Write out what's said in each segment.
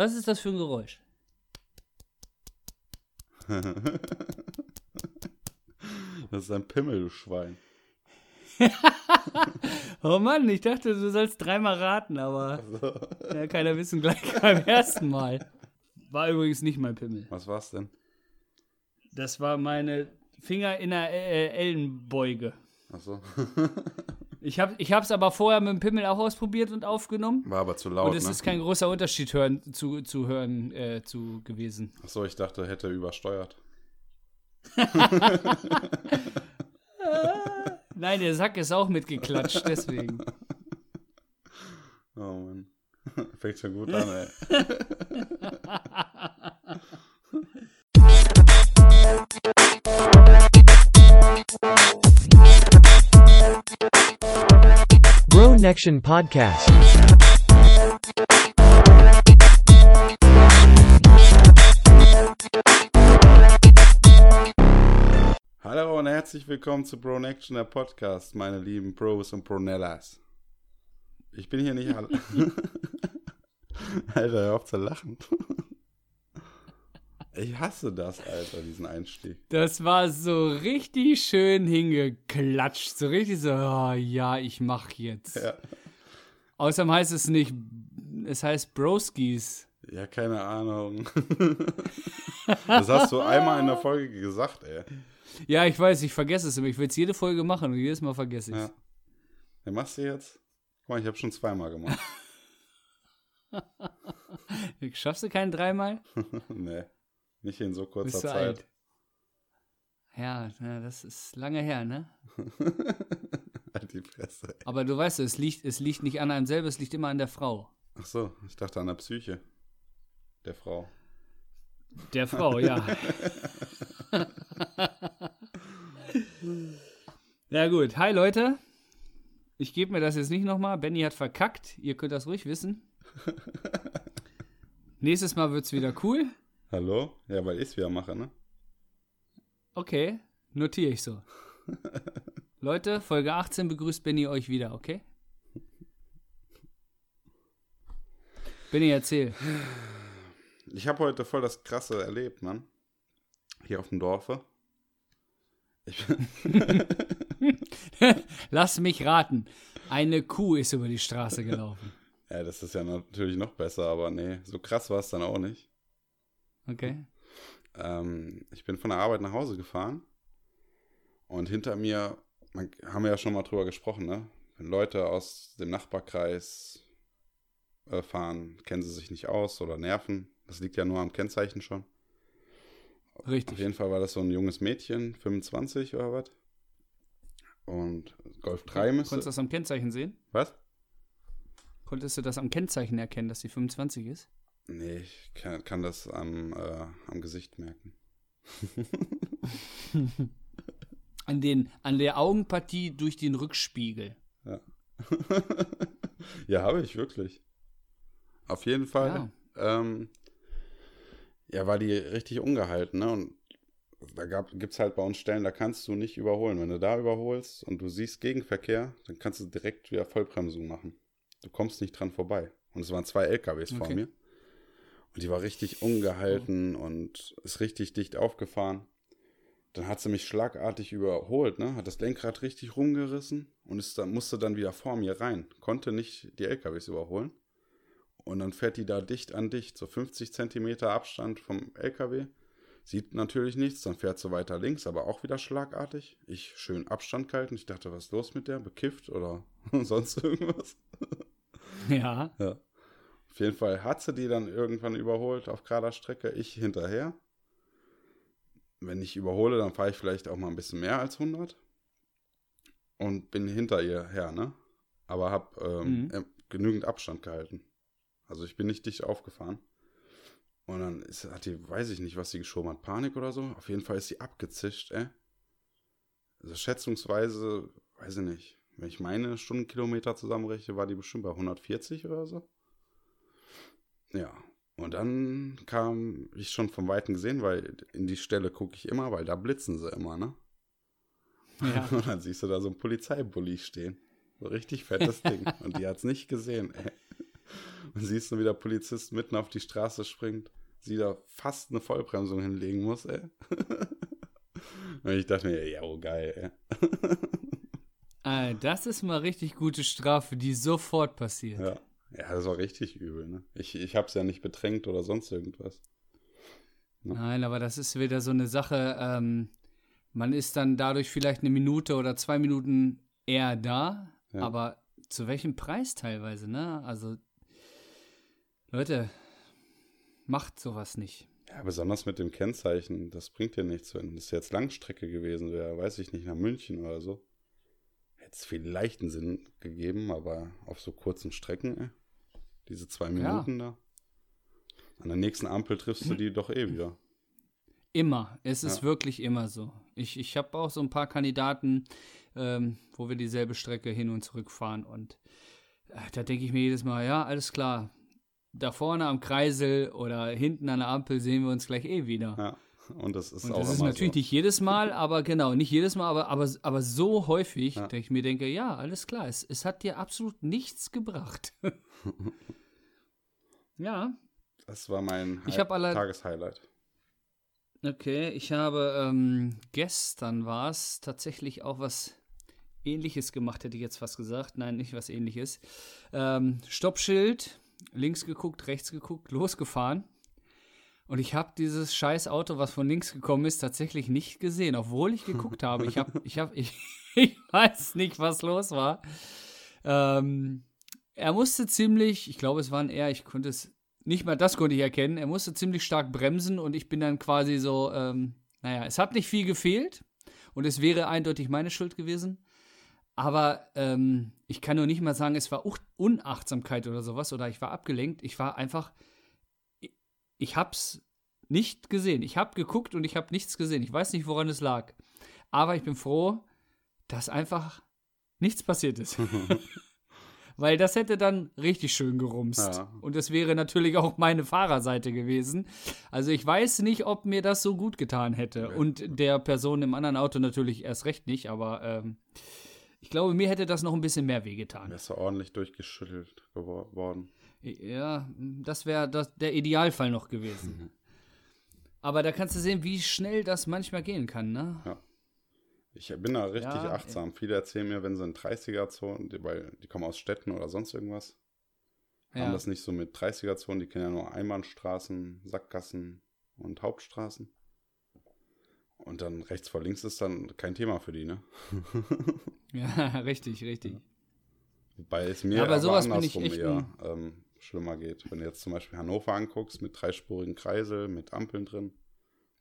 Was ist das für ein Geräusch? das ist ein Pimmel, du Schwein. oh Mann, ich dachte, du sollst dreimal raten, aber ja, keiner wissen gleich beim ersten Mal. War übrigens nicht mein Pimmel. Was war's denn? Das war meine Finger in der äh, Ellenbeuge. Ach so. Ich habe ich hab's aber vorher mit dem Pimmel auch ausprobiert und aufgenommen. War aber zu laut. Und es ne? ist kein großer Unterschied hören, zu, zu hören äh, zu gewesen. Ach so, ich dachte, hätte übersteuert. Nein, der Sack ist auch mitgeklatscht, deswegen. Oh Mann. Fängt schon gut an, ey. Bro Nection Podcast. Hallo und herzlich willkommen zu Bro Action, der Podcast, meine lieben Bros und Bronellas. Ich bin hier nicht alle. Alter, hör auf zu lachen. Ich hasse das, Alter, diesen Einstieg. Das war so richtig schön hingeklatscht. So richtig so, oh, ja, ich mach jetzt. Ja. Außerdem heißt es nicht, es heißt Broskis. Ja, keine Ahnung. Das hast du einmal in der Folge gesagt, ey. Ja, ich weiß, ich vergesse es immer. Ich will es jede Folge machen und jedes Mal vergesse ich es. Ja. Den machst du jetzt? Guck mal, ich habe schon zweimal gemacht. Schaffst du keinen dreimal? nee, nicht in so kurzer Bist du Zeit. alt? Ja, das ist lange her, ne? halt die Fresse. Ey. Aber du weißt, es liegt, es liegt nicht an einem selber, es liegt immer an der Frau. Ach so, ich dachte an der Psyche der Frau. Der Frau, ja. ja gut, hi Leute. Ich gebe mir das jetzt nicht nochmal. Benny hat verkackt. Ihr könnt das ruhig wissen. Nächstes Mal wird's wieder cool. Hallo? Ja, weil ich es wieder mache, ne? Okay, notiere ich so. Leute, Folge 18 begrüßt Benny euch wieder, okay? Benny, erzähl. Ich habe heute voll das Krasse erlebt, Mann. Hier auf dem Dorfe. Lass mich raten. Eine Kuh ist über die Straße gelaufen. ja, das ist ja natürlich noch besser, aber nee, so krass war es dann auch nicht. Okay. Ähm, ich bin von der Arbeit nach Hause gefahren und hinter mir, man, haben wir ja schon mal drüber gesprochen, ne? Wenn Leute aus dem Nachbarkreis äh, fahren, kennen sie sich nicht aus oder nerven. Das liegt ja nur am Kennzeichen schon. Auf Richtig. jeden Fall war das so ein junges Mädchen, 25 oder was. Und Golf 3 müsste. Konntest du das am Kennzeichen sehen? Was? Konntest du das am Kennzeichen erkennen, dass sie 25 ist? Nee, ich kann, kann das am, äh, am Gesicht merken. An, den, an der Augenpartie durch den Rückspiegel. Ja. ja, habe ich wirklich. Auf jeden Fall. Ja, ähm, ja war die richtig ungehalten, ne? Und da gibt es halt bei uns Stellen, da kannst du nicht überholen. Wenn du da überholst und du siehst Gegenverkehr, dann kannst du direkt wieder Vollbremsung machen. Du kommst nicht dran vorbei. Und es waren zwei LKWs okay. vor mir. Und die war richtig ungehalten oh. und ist richtig dicht aufgefahren. Dann hat sie mich schlagartig überholt, ne? Hat das Lenkrad richtig rumgerissen und ist dann, musste dann wieder vor mir rein. Konnte nicht die LKWs überholen. Und dann fährt die da dicht an dicht, so 50 Zentimeter Abstand vom LKW. Sieht natürlich nichts, dann fährt sie weiter links, aber auch wieder schlagartig. Ich schön Abstand gehalten. Ich dachte, was ist los mit der? Bekifft oder sonst irgendwas? Ja. ja. Auf jeden Fall hat sie die dann irgendwann überholt auf gerader Strecke. Ich hinterher. Wenn ich überhole, dann fahre ich vielleicht auch mal ein bisschen mehr als 100. Und bin hinter ihr her, ne? Aber habe ähm, mhm. genügend Abstand gehalten. Also ich bin nicht dicht aufgefahren. Und dann ist, hat die, weiß ich nicht, was sie geschoben hat, Panik oder so. Auf jeden Fall ist sie abgezischt, ey. Also schätzungsweise, weiß ich nicht, wenn ich meine Stundenkilometer zusammenrechne, war die bestimmt bei 140 oder so. Ja, und dann kam ich schon vom Weiten gesehen, weil in die Stelle gucke ich immer, weil da blitzen sie immer, ne? Ja. Und dann siehst du da so ein Polizeibully stehen. So richtig fettes Ding. Und die hat es nicht gesehen, ey. Und siehst du, wie der Polizist mitten auf die Straße springt, sie da fast eine Vollbremsung hinlegen muss, ey. Und ich dachte mir, ja, oh geil, ey. Ah, das ist mal richtig gute Strafe, die sofort passiert. Ja. Ja, das war richtig übel, ne? Ich, ich hab's ja nicht bedrängt oder sonst irgendwas. Ja. Nein, aber das ist wieder so eine Sache, ähm, man ist dann dadurch vielleicht eine Minute oder zwei Minuten eher da, ja. aber zu welchem Preis teilweise, ne? Also, Leute, macht sowas nicht. Ja, besonders mit dem Kennzeichen, das bringt dir nichts, wenn es jetzt Langstrecke gewesen wäre, weiß ich nicht, nach München oder so. Hätte es vielleicht einen Sinn gegeben, aber auf so kurzen Strecken, ey. Diese zwei Minuten ja. da. An der nächsten Ampel triffst du die doch eh wieder. Immer. Es ist ja. wirklich immer so. Ich, ich habe auch so ein paar Kandidaten, ähm, wo wir dieselbe Strecke hin und zurück fahren. Und äh, da denke ich mir jedes Mal, ja, alles klar. Da vorne am Kreisel oder hinten an der Ampel sehen wir uns gleich eh wieder. Ja. Und das ist und auch Das ist natürlich so. nicht jedes Mal, aber genau, nicht jedes Mal, aber, aber, aber so häufig, ja. dass ich mir denke, ja, alles klar, es, es hat dir absolut nichts gebracht. ja. Das war mein ich alle, Tageshighlight. Okay, ich habe ähm, gestern war es tatsächlich auch was ähnliches gemacht, hätte ich jetzt fast gesagt. Nein, nicht was ähnliches. Ähm, Stoppschild, links geguckt, rechts geguckt, losgefahren. Und ich habe dieses scheiß Auto, was von links gekommen ist, tatsächlich nicht gesehen, obwohl ich geguckt habe. Ich habe, ich habe, ich, ich weiß nicht, was los war. Ähm, er musste ziemlich, ich glaube, es waren eher, ich konnte es, nicht mal das konnte ich erkennen, er musste ziemlich stark bremsen und ich bin dann quasi so, ähm, naja, es hat nicht viel gefehlt und es wäre eindeutig meine Schuld gewesen. Aber ähm, ich kann nur nicht mal sagen, es war Unachtsamkeit oder sowas oder ich war abgelenkt. Ich war einfach, ich hab's nicht gesehen. Ich hab geguckt und ich hab nichts gesehen. Ich weiß nicht, woran es lag. Aber ich bin froh, dass einfach nichts passiert ist. Weil das hätte dann richtig schön gerumst. Ja. Und das wäre natürlich auch meine Fahrerseite gewesen. Also ich weiß nicht, ob mir das so gut getan hätte. Ja. Und der Person im anderen Auto natürlich erst recht nicht, aber ähm, ich glaube, mir hätte das noch ein bisschen mehr wehgetan. Wärst du ordentlich durchgeschüttelt geworden. Ja, das wäre der Idealfall noch gewesen. Mhm. Aber da kannst du sehen, wie schnell das manchmal gehen kann, ne? Ja. Ich bin da richtig ja, achtsam. Viele erzählen mir, wenn sie in 30er-Zonen, weil die kommen aus Städten oder sonst irgendwas, ja. haben das nicht so mit 30er-Zonen, die kennen ja nur Einbahnstraßen, Sackgassen und Hauptstraßen. Und dann rechts vor links ist dann kein Thema für die, ne? ja, richtig, richtig. Wobei es mir ja, aber, sowas andersrum eher ähm, schlimmer geht. Wenn du jetzt zum Beispiel Hannover anguckst mit dreispurigen Kreisel, mit Ampeln drin,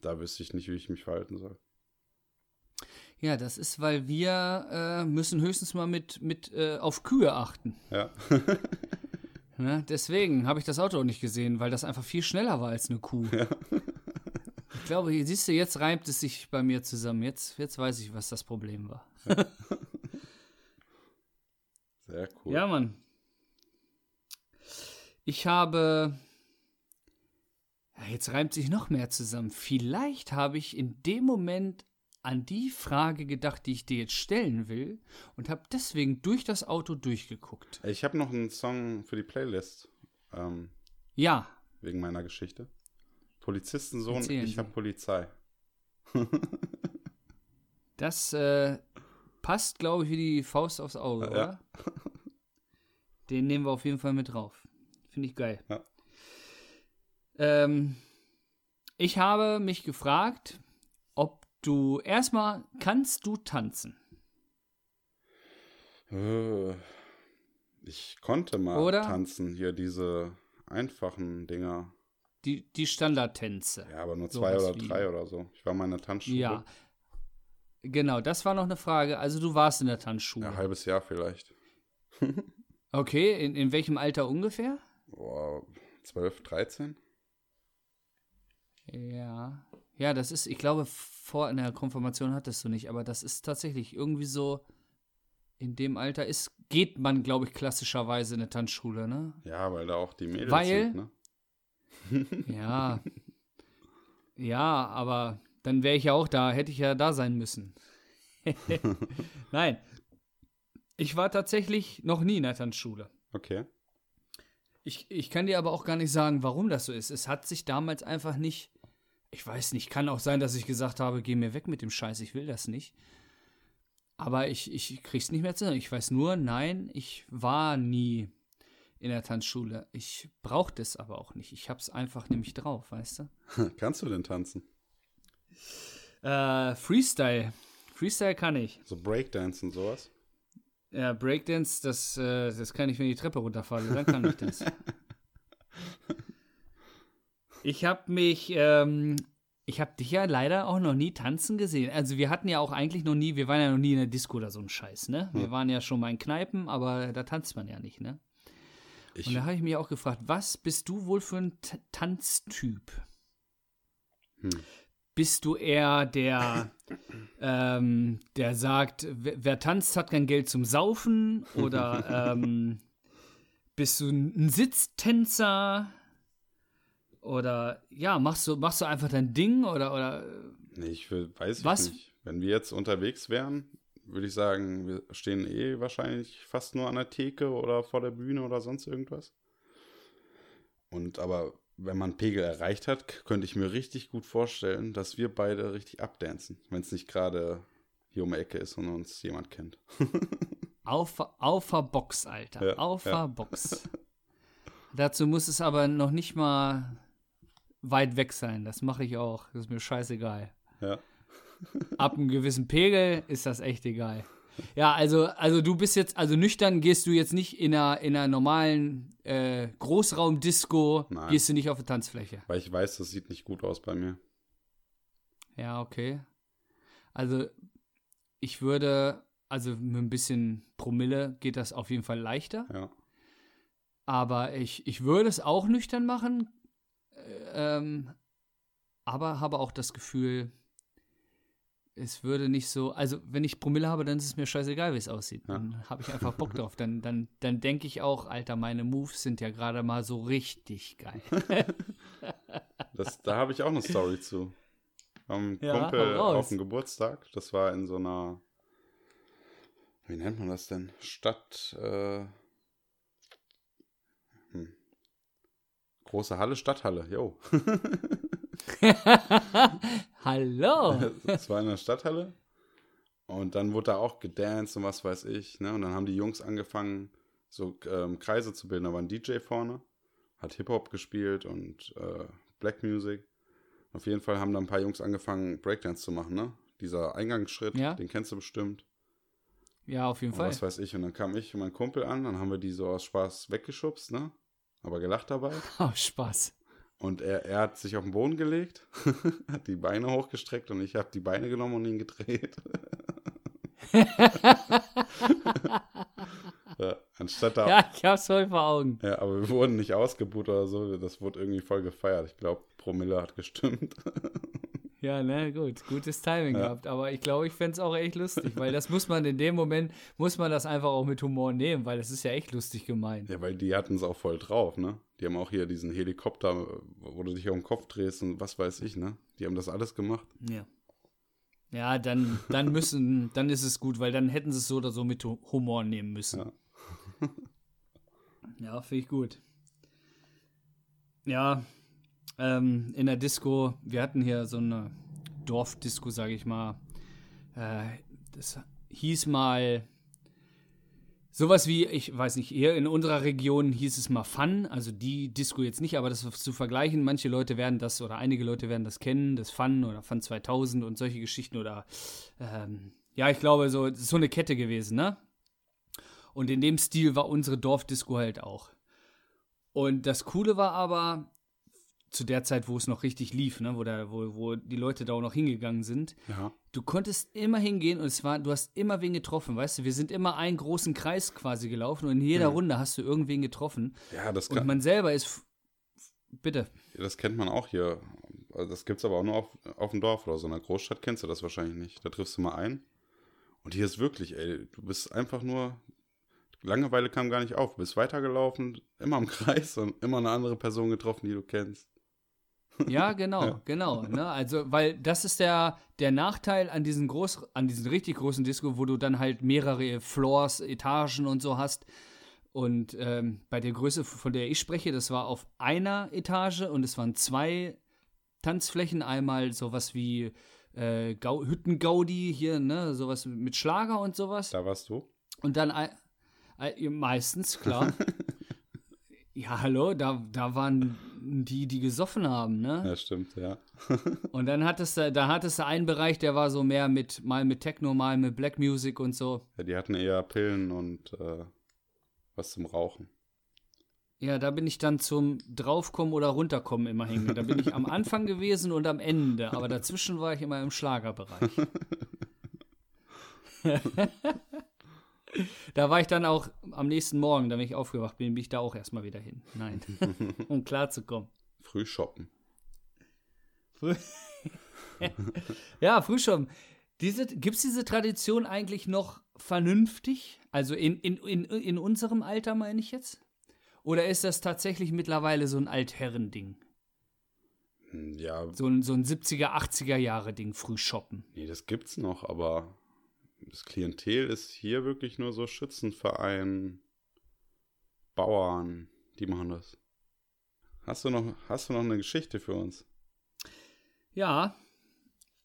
da wüsste ich nicht, wie ich mich verhalten soll. Ja, das ist, weil wir äh, müssen höchstens mal mit, mit äh, auf Kühe achten. Ja. ne? Deswegen habe ich das Auto auch nicht gesehen, weil das einfach viel schneller war als eine Kuh. Ja. ich glaube, hier siehst du, jetzt reimt es sich bei mir zusammen. Jetzt, jetzt weiß ich, was das Problem war. Sehr cool. Ja, Mann. Ich habe. Ja, jetzt reimt sich noch mehr zusammen. Vielleicht habe ich in dem Moment an die Frage gedacht, die ich dir jetzt stellen will und habe deswegen durch das Auto durchgeguckt. Ich habe noch einen Song für die Playlist. Ähm, ja. Wegen meiner Geschichte. Polizistensohn, Erzählen ich habe Polizei. das äh, passt, glaube ich, wie die Faust aufs Auge, ja. oder? Den nehmen wir auf jeden Fall mit drauf. Finde ich geil. Ja. Ähm, ich habe mich gefragt, ob du erstmal kannst du tanzen? Äh, ich konnte mal Oder? tanzen, hier diese einfachen Dinger. Die, die Standardtänze. Ja, aber nur zwei oder drei oder so. Ich war mal in der Tanzschule. Ja. Genau, das war noch eine Frage. Also du warst in der Tanzschule. Ja, ein halbes Jahr vielleicht. okay, in, in welchem Alter ungefähr? Boah, 12, 13. Ja. Ja, das ist, ich glaube, vor in der Konfirmation hattest du nicht, aber das ist tatsächlich irgendwie so, in dem Alter ist, geht man, glaube ich, klassischerweise in eine Tanzschule, ne? Ja, weil da auch die Mädels weil, sind, ne? ja. Ja, aber dann wäre ich ja auch da, hätte ich ja da sein müssen. Nein. Ich war tatsächlich noch nie in der Tanzschule. Okay. Ich, ich kann dir aber auch gar nicht sagen, warum das so ist. Es hat sich damals einfach nicht. Ich weiß nicht, kann auch sein, dass ich gesagt habe, geh mir weg mit dem Scheiß, ich will das nicht. Aber ich, ich krieg's nicht mehr zu. Ich weiß nur, nein, ich war nie in der Tanzschule. Ich brauche das aber auch nicht. Ich hab's einfach nämlich drauf, weißt du? Kannst du denn tanzen? Äh, Freestyle. Freestyle kann ich. So Breakdance und sowas? Ja, Breakdance, das, äh, das kann ich, wenn ich die Treppe runterfalle, dann kann ich das. ich habe mich, ähm, ich habe dich ja leider auch noch nie tanzen gesehen. Also wir hatten ja auch eigentlich noch nie, wir waren ja noch nie in der Disco oder so ein Scheiß, ne? Wir hm. waren ja schon mal in Kneipen, aber da tanzt man ja nicht, ne? Ich Und da habe ich mich auch gefragt, was bist du wohl für ein T Tanztyp? Hm bist du eher der, ähm, der sagt, wer, wer, tanzt, hat kein Geld zum Saufen? Oder ähm, bist du ein Sitztänzer? Oder ja, machst du, machst du einfach dein Ding? Oder, oder nee, ich will, weiß Was? ich nicht. Wenn wir jetzt unterwegs wären, würde ich sagen, wir stehen eh wahrscheinlich fast nur an der Theke oder vor der Bühne oder sonst irgendwas. Und aber wenn man Pegel erreicht hat, könnte ich mir richtig gut vorstellen, dass wir beide richtig abdancen, wenn es nicht gerade hier um die Ecke ist und uns jemand kennt. auf, auf der Box, Alter. Ja, auf ja. der Box. Dazu muss es aber noch nicht mal weit weg sein. Das mache ich auch. Das ist mir scheißegal. Ja. Ab einem gewissen Pegel ist das echt egal. Ja, also, also du bist jetzt, also nüchtern gehst du jetzt nicht in einer, in einer normalen äh, Großraumdisco, Nein. gehst du nicht auf die Tanzfläche. Weil ich weiß, das sieht nicht gut aus bei mir. Ja, okay. Also ich würde, also mit ein bisschen Promille geht das auf jeden Fall leichter. Ja. Aber ich, ich würde es auch nüchtern machen, äh, ähm, aber habe auch das Gefühl, es würde nicht so, also wenn ich Promille habe, dann ist es mir scheißegal, wie es aussieht. Ja. Dann habe ich einfach Bock drauf. Dann, dann, dann denke ich auch, Alter, meine Moves sind ja gerade mal so richtig geil. das, da habe ich auch eine Story zu. Am ja, Kumpel auf dem Geburtstag, das war in so einer, wie nennt man das denn? Stadt, äh, hm. große Halle, Stadthalle, yo. Hallo. Das war in der Stadthalle. Und dann wurde da auch gedanced und was weiß ich. Ne? Und dann haben die Jungs angefangen, so ähm, Kreise zu bilden. Da war ein DJ vorne, hat Hip-Hop gespielt und äh, Black Music. Auf jeden Fall haben da ein paar Jungs angefangen, Breakdance zu machen. Ne? Dieser Eingangsschritt, ja. den kennst du bestimmt. Ja, auf jeden und Fall. Was weiß ich. Und dann kam ich und mein Kumpel an, dann haben wir die so aus Spaß weggeschubst, ne? Aber gelacht dabei. Oh, Spaß. Und er, er hat sich auf den Boden gelegt, hat die Beine hochgestreckt und ich habe die Beine genommen und ihn gedreht. ja, anstatt da. Ja, ich hab's voll vor Augen. Ja, aber wir wurden nicht ausgebucht oder so. Das wurde irgendwie voll gefeiert. Ich glaube, Promille hat gestimmt. Ja, ne, gut. Gutes Timing ja. gehabt. Aber ich glaube, ich fände es auch echt lustig, weil das muss man in dem Moment, muss man das einfach auch mit Humor nehmen, weil das ist ja echt lustig gemeint. Ja, weil die hatten es auch voll drauf, ne? Die haben auch hier diesen Helikopter, wo du dich auf den Kopf drehst und was weiß ich, ne? Die haben das alles gemacht. Ja. Ja, dann, dann müssen, dann ist es gut, weil dann hätten sie es so oder so mit Humor nehmen müssen. Ja, ja finde ich gut. Ja, ähm, in der Disco, wir hatten hier so eine Dorfdisco, sage ich mal. Äh, das hieß mal sowas wie, ich weiß nicht, hier in unserer Region hieß es mal Fun, also die Disco jetzt nicht, aber das zu vergleichen, manche Leute werden das oder einige Leute werden das kennen, das Fun oder Fun 2000 und solche Geschichten oder ähm, ja, ich glaube, so, so eine Kette gewesen, ne? Und in dem Stil war unsere Dorfdisco halt auch. Und das Coole war aber, zu der Zeit, wo es noch richtig lief, ne, wo, da, wo, wo die Leute da auch noch hingegangen sind. Ja. Du konntest immer hingehen und es war, du hast immer wen getroffen, weißt du? Wir sind immer einen großen Kreis quasi gelaufen und in jeder ja. Runde hast du irgendwen getroffen. Ja, das kann. Und man selber ist. Bitte. Ja, das kennt man auch hier. Also das gibt es aber auch nur auf, auf dem Dorf oder so. In einer Großstadt kennst du das wahrscheinlich nicht. Da triffst du mal ein. Und hier ist wirklich, ey, du bist einfach nur. Langeweile kam gar nicht auf. Du bist weitergelaufen, immer im Kreis und immer eine andere Person getroffen, die du kennst. Ja, genau, ja. genau. Ne? Also, weil das ist der, der Nachteil an diesen groß, an diesen richtig großen Disco, wo du dann halt mehrere Floors, Etagen und so hast. Und ähm, bei der Größe, von der ich spreche, das war auf einer Etage und es waren zwei Tanzflächen. Einmal sowas wie äh, Gau Hüttengaudi hier, ne, sowas mit Schlager und sowas. Da warst du? Und dann ein, ein, meistens, klar. ja, hallo, da, da waren die, die gesoffen haben, ne? Ja, stimmt, ja. und dann hattest du, da hattest du einen Bereich, der war so mehr mit, mal mit Techno, mal mit Black Music und so. Ja, die hatten eher Pillen und äh, was zum Rauchen. Ja, da bin ich dann zum Draufkommen oder Runterkommen immer hängen. Da bin ich am Anfang gewesen und am Ende, aber dazwischen war ich immer im Schlagerbereich. da war ich dann auch am nächsten Morgen, wenn ich aufgewacht bin, bin ich da auch erstmal wieder hin. Nein, um klarzukommen. Früh shoppen. ja, früh shoppen. Diese, Gibt es diese Tradition eigentlich noch vernünftig? Also in, in, in, in unserem Alter meine ich jetzt? Oder ist das tatsächlich mittlerweile so ein Altherrending? Ja. So ein, so ein 70er, 80er Jahre Ding, früh shoppen. Nee, das gibt's noch, aber das Klientel ist hier wirklich nur so Schützenverein, Bauern, die machen das. Hast du noch, hast du noch eine Geschichte für uns? Ja.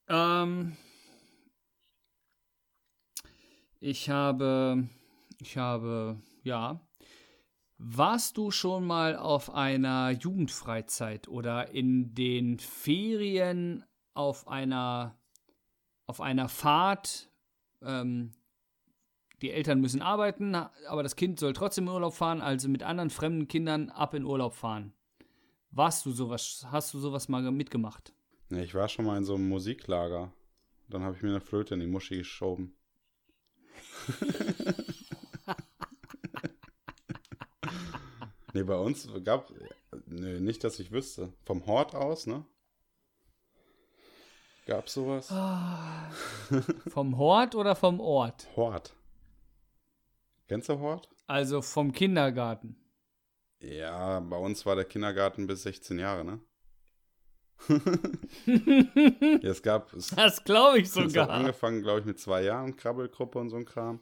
Ähm, ich habe, ich habe, ja. Warst du schon mal auf einer Jugendfreizeit oder in den Ferien auf einer, auf einer Fahrt ähm, die Eltern müssen arbeiten, aber das Kind soll trotzdem in Urlaub fahren, also mit anderen fremden Kindern ab in Urlaub fahren. Warst du sowas, hast du sowas mal mitgemacht? Nee, ich war schon mal in so einem Musiklager. Dann habe ich mir eine Flöte in die Muschi geschoben. nee, bei uns gab, nee, nicht, dass ich wüsste. Vom Hort aus, ne? Gab sowas? Oh. vom Hort oder vom Ort? Hort. Kennst du Hort? Also vom Kindergarten. Ja, bei uns war der Kindergarten bis 16 Jahre, ne? ja, es gab. Es, das glaube ich sogar. Es hat angefangen, glaube ich, mit zwei Jahren, Krabbelgruppe und so ein Kram.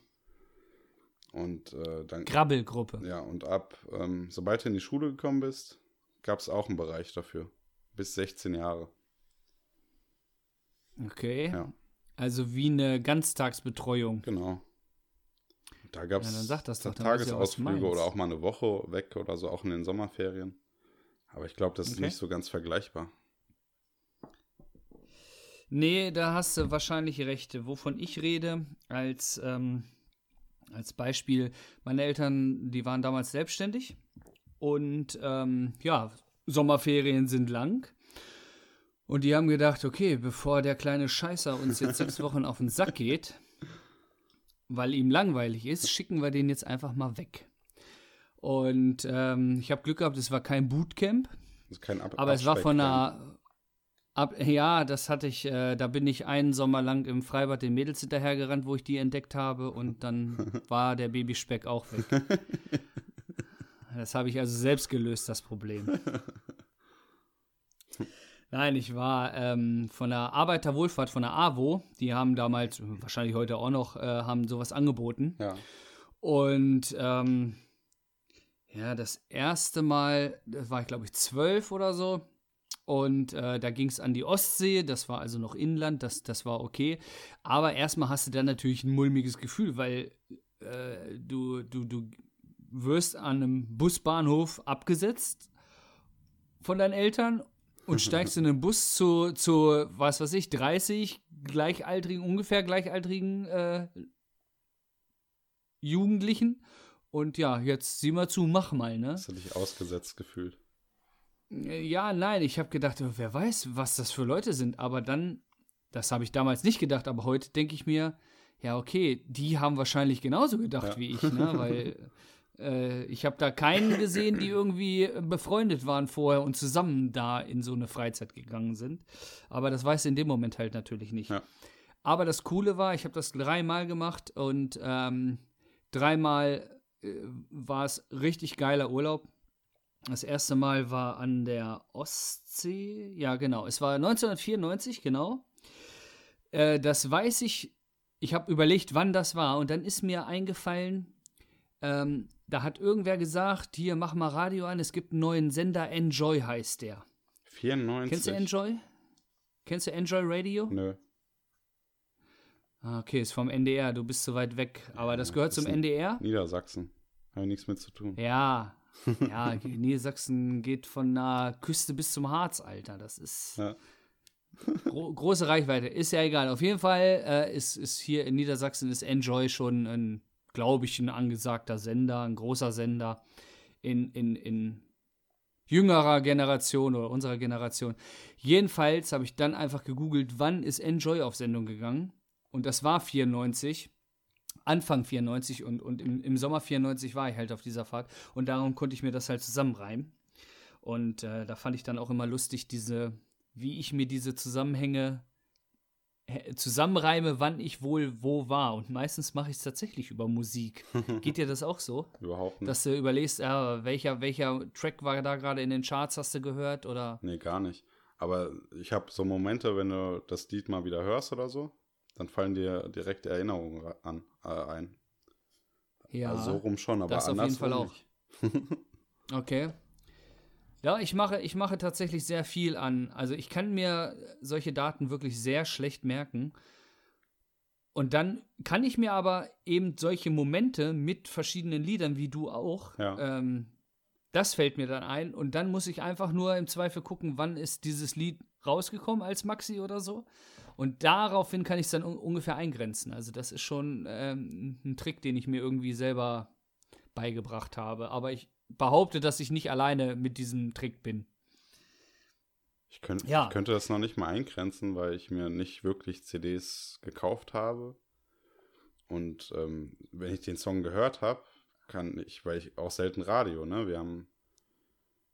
Und äh, dann. Krabbelgruppe. Ja, und ab, ähm, sobald du in die Schule gekommen bist, gab es auch einen Bereich dafür. Bis 16 Jahre. Okay. Ja. Also wie eine Ganztagsbetreuung. Genau. Da gab es ja, Tagesausflüge ja, oder auch mal eine Woche weg oder so, auch in den Sommerferien. Aber ich glaube, das ist okay. nicht so ganz vergleichbar. Nee, da hast du wahrscheinlich Rechte. Wovon ich rede, als, ähm, als Beispiel, meine Eltern, die waren damals selbstständig und ähm, ja, Sommerferien sind lang. Und die haben gedacht, okay, bevor der kleine Scheißer uns jetzt sechs Wochen auf den Sack geht, weil ihm langweilig ist, schicken wir den jetzt einfach mal weg. Und ähm, ich habe Glück gehabt, es war kein Bootcamp. Kein Ab aber es war von einer. Ab, ja, das hatte ich, äh, da bin ich einen Sommer lang im Freibad den Mädels hinterhergerannt, wo ich die entdeckt habe und dann war der Babyspeck auch weg. Das habe ich also selbst gelöst, das Problem. Nein, ich war ähm, von der Arbeiterwohlfahrt, von der AWO. Die haben damals, wahrscheinlich heute auch noch, äh, haben sowas angeboten. Ja. Und ähm, ja, das erste Mal, das war ich glaube ich zwölf oder so. Und äh, da ging es an die Ostsee, das war also noch Inland, das, das war okay. Aber erstmal hast du dann natürlich ein mulmiges Gefühl, weil äh, du, du, du wirst an einem Busbahnhof abgesetzt von deinen Eltern und steigst in einen Bus zu, zu, was weiß ich, 30 gleichaltrigen, ungefähr gleichaltrigen äh, Jugendlichen. Und ja, jetzt sieh mal zu, mach mal, ne? Hast du dich ausgesetzt gefühlt? Ja, nein, ich habe gedacht, wer weiß, was das für Leute sind. Aber dann, das habe ich damals nicht gedacht, aber heute denke ich mir, ja, okay, die haben wahrscheinlich genauso gedacht ja. wie ich, ne? Weil äh, ich habe da keinen gesehen, die irgendwie befreundet waren vorher und zusammen da in so eine Freizeit gegangen sind. Aber das weiß in dem Moment halt natürlich nicht. Ja. Aber das Coole war, ich habe das dreimal gemacht und ähm, dreimal äh, war es richtig geiler Urlaub. Das erste Mal war an der Ostsee. Ja, genau. Es war 1994, genau. Äh, das weiß ich. Ich habe überlegt, wann das war. Und dann ist mir eingefallen, ähm, da hat irgendwer gesagt, hier, mach mal Radio an, es gibt einen neuen Sender, Enjoy heißt der. 94. Kennst du Enjoy? Kennst du Enjoy Radio? Nö. Ah, okay, ist vom NDR, du bist zu weit weg. Aber das gehört zum NDR? Niedersachsen. Habe nichts mit zu tun. Ja. Ja, Niedersachsen geht von der Küste bis zum Harz, Alter. Das ist Ja. gro große Reichweite. Ist ja egal. Auf jeden Fall äh, ist, ist hier in Niedersachsen ist Enjoy schon ein, glaube ich, ein angesagter Sender, ein großer Sender in, in, in jüngerer Generation oder unserer Generation. Jedenfalls habe ich dann einfach gegoogelt, wann ist Enjoy auf Sendung gegangen. Und das war 94. Anfang 94 und, und im, im Sommer 94 war ich halt auf dieser Fahrt und darum konnte ich mir das halt zusammenreimen. Und äh, da fand ich dann auch immer lustig, diese, wie ich mir diese Zusammenhänge zusammenreime, wann ich wohl wo war. Und meistens mache ich es tatsächlich über Musik. Geht dir das auch so? Überhaupt nicht. Dass du überlegst, äh, welcher, welcher Track war da gerade in den Charts, hast du gehört? Oder Nee, gar nicht. Aber ich habe so Momente, wenn du das Lied mal wieder hörst oder so, dann fallen dir direkt Erinnerungen an, äh, ein. ja. Also so rum schon, aber das auf jeden Fall auch. Okay. Ja, ich mache, ich mache tatsächlich sehr viel an. Also ich kann mir solche Daten wirklich sehr schlecht merken. Und dann kann ich mir aber eben solche Momente mit verschiedenen Liedern, wie du auch, Ja. ähm, das fällt mir dann ein. Und dann muss ich einfach nur im Zweifel gucken, wann ist dieses Lied rausgekommen als Maxi oder so. Und daraufhin kann ich es dann un ungefähr eingrenzen. Also das ist schon ähm, ein Trick, den ich mir irgendwie selber beigebracht habe. Aber ich behaupte, dass ich nicht alleine mit diesem Trick bin. Ich, könnt, Ja. ich könnte das noch nicht mal eingrenzen, weil ich mir nicht wirklich CDs gekauft habe. Und ähm, wenn ich den Song gehört habe, kann ich, weil ich auch selten Radio, ne? Wir haben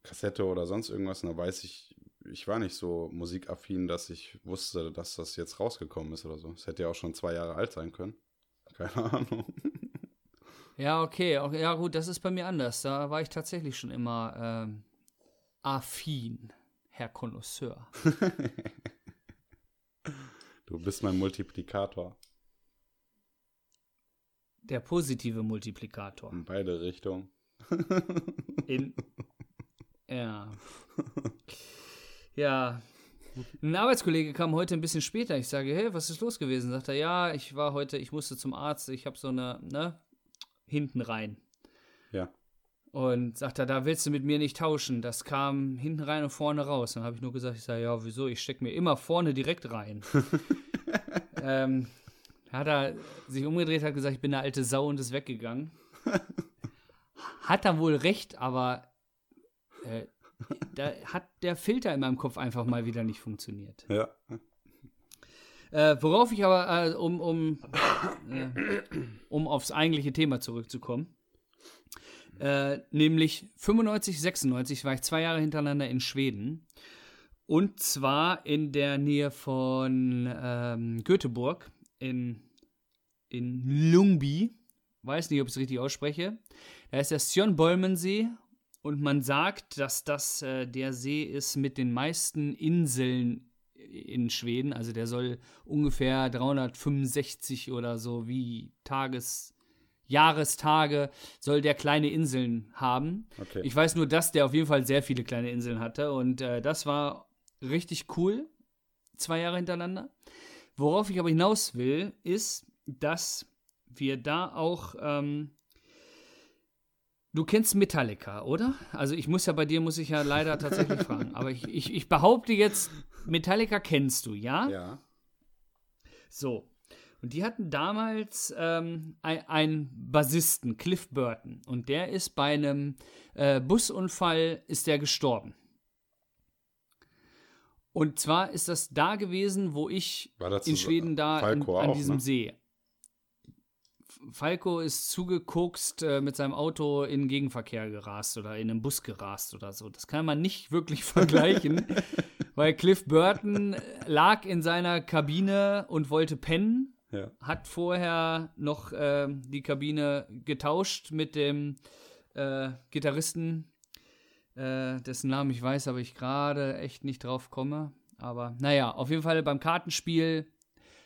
Kassette oder sonst irgendwas, und da weiß ich, ich war nicht so musikaffin, dass ich wusste, dass das jetzt rausgekommen ist oder so. Es hätte ja auch schon zwei Jahre alt sein können. Keine Ahnung. Ja, okay. Ja, gut, das ist bei mir anders. Da war ich tatsächlich schon immer ähm, affin, Herr Connoisseur. Du bist mein Multiplikator Der positive Multiplikator. in beide Richtungen. In. Ja. Ja. Ein Arbeitskollege kam heute ein bisschen später. Ich sage, hey, was ist los gewesen? Sagt er, ja, ich war heute, ich musste zum Arzt, ich habe so eine, ne, hinten rein. Ja. Und sagt er, da willst du mit mir nicht tauschen. Das kam hinten rein und vorne raus. Dann habe ich nur gesagt, ich sage, ja, wieso? Ich stecke mir immer vorne direkt rein. ähm, hat er sich umgedreht, hat gesagt, ich bin eine alte Sau und ist weggegangen. hat er wohl recht, aber äh, da hat der Filter in meinem Kopf einfach mal wieder nicht funktioniert. Ja. Äh, worauf ich aber, äh, um, um, äh, um aufs eigentliche Thema zurückzukommen, äh, nämlich 95, 96 war ich zwei Jahre hintereinander in Schweden. Und zwar in der Nähe von ähm, Göteborg in, in Ljungby. Weiß nicht, ob ich es richtig ausspreche. Da ist der Sjönnbolmensee und man sagt, dass das äh, der See ist mit den meisten Inseln in Schweden. Also der soll ungefähr 365 oder so wie Tages, Jahrestage soll der kleine Inseln haben. Okay. Ich weiß nur, dass der auf jeden Fall sehr viele kleine Inseln hatte und äh, das war richtig cool. Zwei Jahre hintereinander. Worauf ich aber hinaus will, ist, dass wir da auch ähm, Du kennst Metallica, oder? Also ich muss ja bei dir, muss ich ja leider tatsächlich fragen. Aber ich, ich, ich behaupte jetzt, Metallica kennst du, ja? ja. So. Und die hatten damals ähm, ein- einen Bassisten, Cliff Burton. Und der ist bei einem äh, Busunfall, ist der gestorben. Und zwar ist das da gewesen, wo ich in Schweden da Falco in, an auch, diesem ne? See. Falco ist zugekokst äh, mit seinem Auto in den Gegenverkehr gerast oder in einem Bus gerast oder so. Das kann man nicht wirklich vergleichen, weil Cliff Burton lag in seiner Kabine und wollte pennen, Ja. hat vorher noch äh, die Kabine getauscht mit dem äh, Gitarristen, äh, dessen Namen ich weiß, aber ich gerade echt nicht drauf komme. Aber naja, auf jeden Fall beim Kartenspiel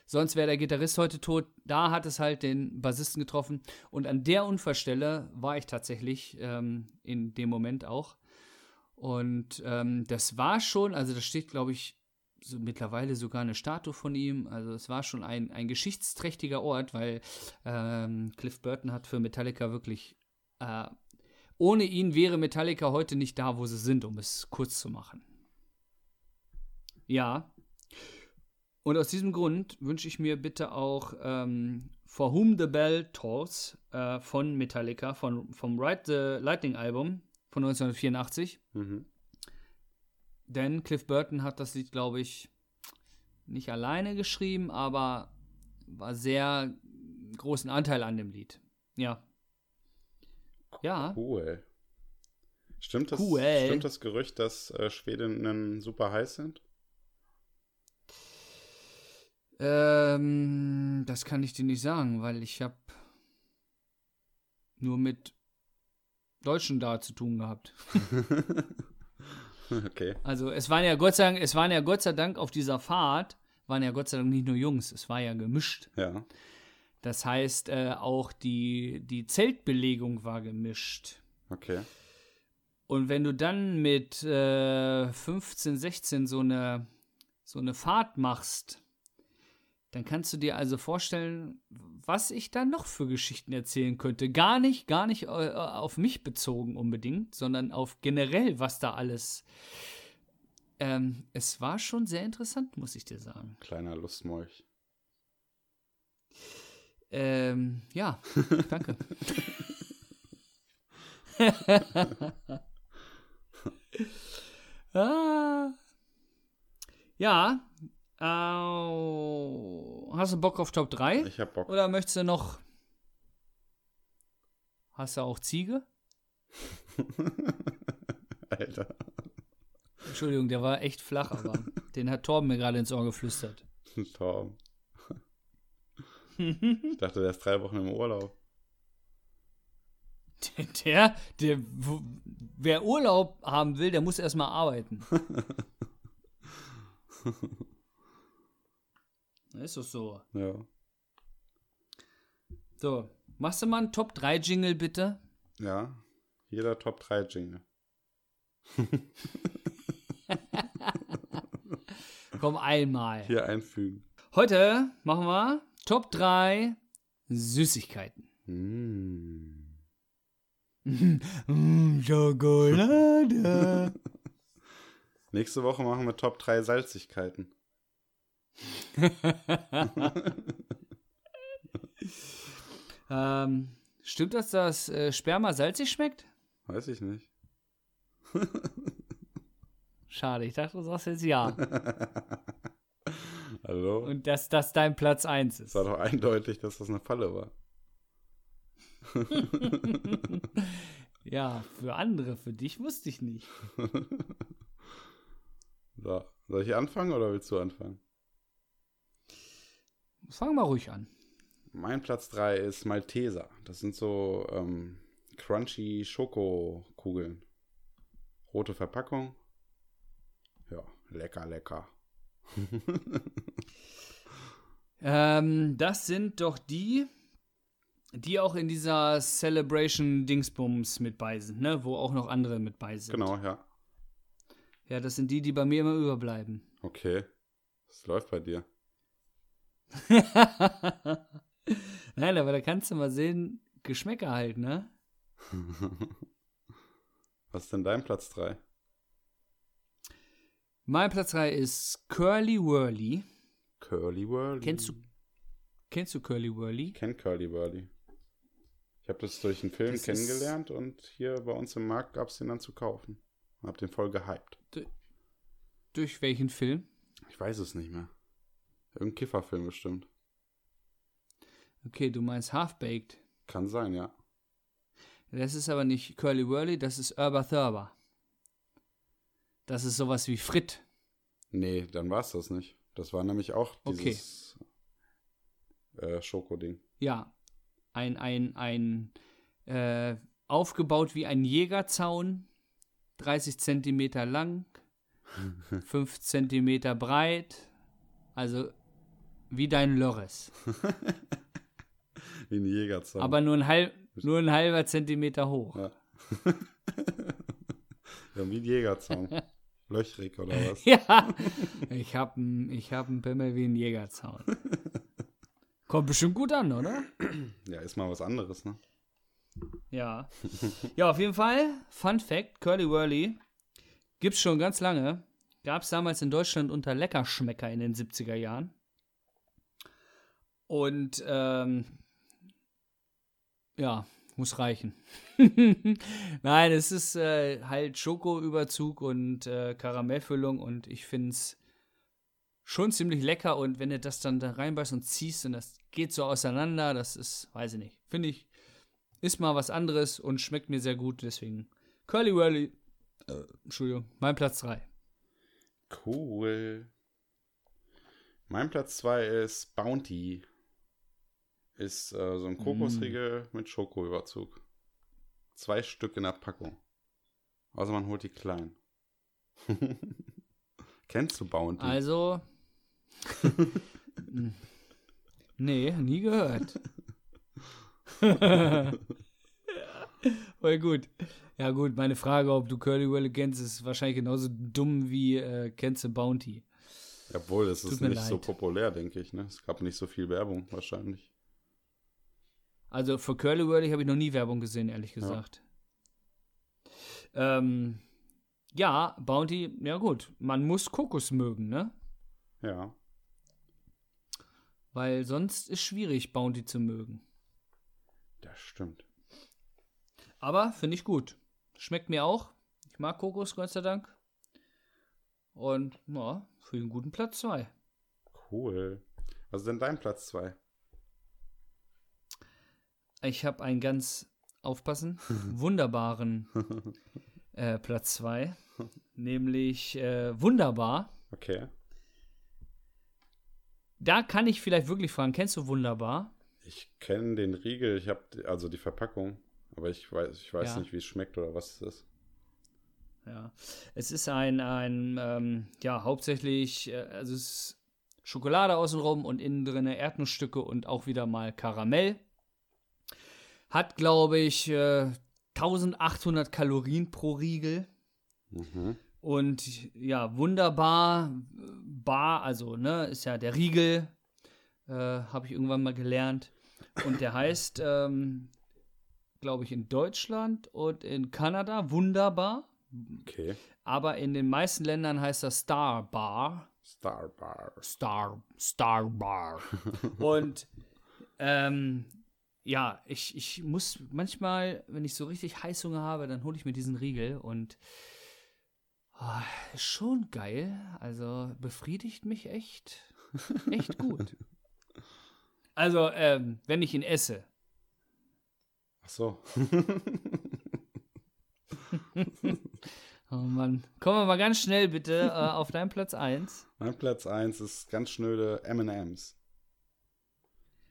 Sonst wäre der Gitarrist heute tot. Da hat es halt den Bassisten getroffen. Und an der Unfallstelle war ich tatsächlich ähm, in dem Moment auch. Und ähm, das war schon, also da steht, glaube ich, so mittlerweile sogar eine Statue von ihm. Also es war schon ein, ein geschichtsträchtiger Ort, weil ähm, Cliff Burton hat für Metallica wirklich äh, ohne ihn wäre Metallica heute nicht da, wo sie sind, um es kurz zu machen. Ja. Und aus diesem Grund wünsche ich mir bitte auch ähm, For Whom the Bell Tolls äh, von Metallica, von, vom Ride the Lightning Album von 1984. Mhm. Denn Cliff Burton hat das Lied, glaube ich, nicht alleine geschrieben, aber war sehr großen Anteil an dem Lied. Ja. Ja. Cool. Stimmt das, cool. stimmt das Gerücht, dass äh, Schwedinnen super heiß sind? Ähm, das kann ich dir nicht sagen, weil ich habe nur mit Deutschen da zu tun gehabt. okay. Also es waren ja Gott sei Dank, es waren ja Gott sei Dank auf dieser Fahrt, waren ja Gott sei Dank nicht nur Jungs, es war ja gemischt. Ja. Das heißt, äh, auch die, die Zeltbelegung war gemischt. Okay. Und wenn du dann mit äh, 15, 16 so eine, so eine Fahrt machst, dann kannst du dir also vorstellen, was ich da noch für Geschichten erzählen könnte. Gar nicht, gar nicht äh, auf mich bezogen unbedingt, sondern auf generell, was da alles. Ähm, es war schon sehr interessant, muss ich dir sagen. Kleiner Lustmolch. Ähm, ja, danke. ah. Ja, Uh, hast du Bock auf Top 3? Ich hab Bock. Oder möchtest du noch. Hast du auch Ziege? Alter. Entschuldigung, der war echt flach, aber den hat Torben mir gerade ins Ohr geflüstert. Torben. ich dachte, der ist drei Wochen im Urlaub. Der, der, der wer Urlaub haben will, der muss erstmal arbeiten. Ist doch so. Ja. So, machst du mal einen Top 3 Jingle bitte? Ja, jeder Top 3 Jingle. Komm einmal. Hier einfügen. Heute machen wir Top 3 Süßigkeiten. Mm. mm, Schokolade. Nächste Woche machen wir Top 3 Salzigkeiten. ähm, stimmt das, dass äh, Sperma salzig schmeckt? Weiß ich nicht. Schade, ich dachte, du sagst jetzt ja. Hallo? Und dass das dein Platz 1 ist. Es war doch eindeutig, dass das eine Falle war. ja, für andere, für dich wusste ich nicht. so, soll ich anfangen oder willst du anfangen? Fang mal ruhig an. Mein Platz 3 ist Malteser. Das sind so ähm, crunchy Schokokugeln. Rote Verpackung. Ja, lecker, lecker. ähm, das sind doch die, die auch in dieser Celebration Dingsbums mit bei sind, ne? Wo auch noch andere mit bei sind. Genau, ja. Ja, das sind die, die bei mir immer überbleiben. Okay. Was läuft bei dir? Nein, aber da kannst du mal sehen, Geschmäcker halt, ne? Was ist denn dein Platz 3? Mein Platz 3 ist Curly Whirly. Curly Whirly? Kennst du, kennst du Curly Whirly? Ich kenn Curly Whirly. Ich habe das durch einen Film das kennengelernt und hier bei uns im Markt gab es den dann zu kaufen. Und hab den voll gehypt. Du, durch welchen Film? Ich weiß es nicht mehr. Irgendein Kifferfilm bestimmt. Okay, du meinst Half-Baked. Kann sein, ja. Das ist aber nicht Curly Whirly, das ist Urba Thurber. Das ist sowas wie Frit. Nee, dann war es das nicht. Das war nämlich auch dieses okay. äh, Schokoding. Ja. Ein, ein, ein äh, aufgebaut wie ein Jägerzaun, 30 Zentimeter lang, 5 Zentimeter breit, also wie dein Lörres. wie ein Jägerzaun. Aber nur ein, halb, nur ein halber Zentimeter hoch. Ja. ja, wie ein Jägerzaun. Löchrig oder was? ja, ich habe einen ich hab Pimmel wie ein Jägerzaun. Kommt bestimmt gut an, oder? Ja, ist mal was anderes, ne? Ja. Ja, auf jeden Fall, Fun Fact, Curly Whirly gibt's schon ganz lange. Gab's damals in Deutschland unter Leckerschmecker in den 70er Jahren. Und ähm, ja, muss reichen. Nein, es ist äh, halt Schokoüberzug und äh, Karamellfüllung und ich finde es schon ziemlich lecker und wenn du das dann da reinbeißt und ziehst und das geht so auseinander, das ist, weiß ich nicht, finde ich, ist mal was anderes und schmeckt mir sehr gut, deswegen Curly Whirly, äh, Entschuldigung, mein Platz 3. Cool. Mein Platz 2 ist Bounty. Ist äh, so ein Kokosriegel mm. mit Schokoüberzug. Zwei Stück in der Packung. Also man holt die klein. Kennst du Bounty? Also. nee, nie gehört. Voll gut. Ja, gut, meine Frage, ob du Curly Whirly kennst, ist wahrscheinlich genauso dumm wie äh, kennst du Bounty. Obwohl, es ist nicht leid. so populär, denke ich. Ne? Es gab nicht so viel Werbung, wahrscheinlich. Also für Curly Whirly habe ich noch nie Werbung gesehen, ehrlich gesagt. Ja. Ähm, ja, Bounty, ja gut, man muss Kokos mögen, ne? Ja. Weil sonst ist schwierig, Bounty zu mögen. Das stimmt. Aber finde ich gut. Schmeckt mir auch. Ich mag Kokos, Gott sei Dank. Und ja, für einen guten Platz 2. Cool. Was ist denn dein Platz 2? Ich habe einen ganz, aufpassen, wunderbaren äh, Platz 2. nämlich äh, Wunderbar. Okay. Da kann ich vielleicht wirklich fragen, kennst du Wunderbar? Ich kenne den Riegel, ich habe also die Verpackung, aber ich weiß, ich weiß ja. nicht, wie es schmeckt oder was es ist. Ja, es ist ein, ein ähm, ja, hauptsächlich, äh, also es ist Schokolade außenrum und innen drin Erdnussstücke und auch wieder mal Karamell. Hat, glaube ich, äh, 1800 Kalorien pro Riegel. Mhm. Und ja, wunderbar, bar, also, ne, ist ja der Riegel, äh, habe ich irgendwann mal gelernt. Und der heißt, ähm, glaube ich, in Deutschland und in Kanada wunderbar. Okay. Aber in den meisten Ländern heißt das Star Bar. Star Bar. Star, Star Bar. und ähm, ja, ich, ich muss manchmal, wenn ich so richtig Heißhunger habe, dann hole ich mir diesen Riegel und oh, schon geil. Also befriedigt mich echt, echt gut. Also, ähm, wenn ich ihn esse. Ach so. oh Mann. Kommen wir mal ganz schnell bitte äh, auf deinen Platz 1. Mein Platz 1 ist ganz schnöde MMs.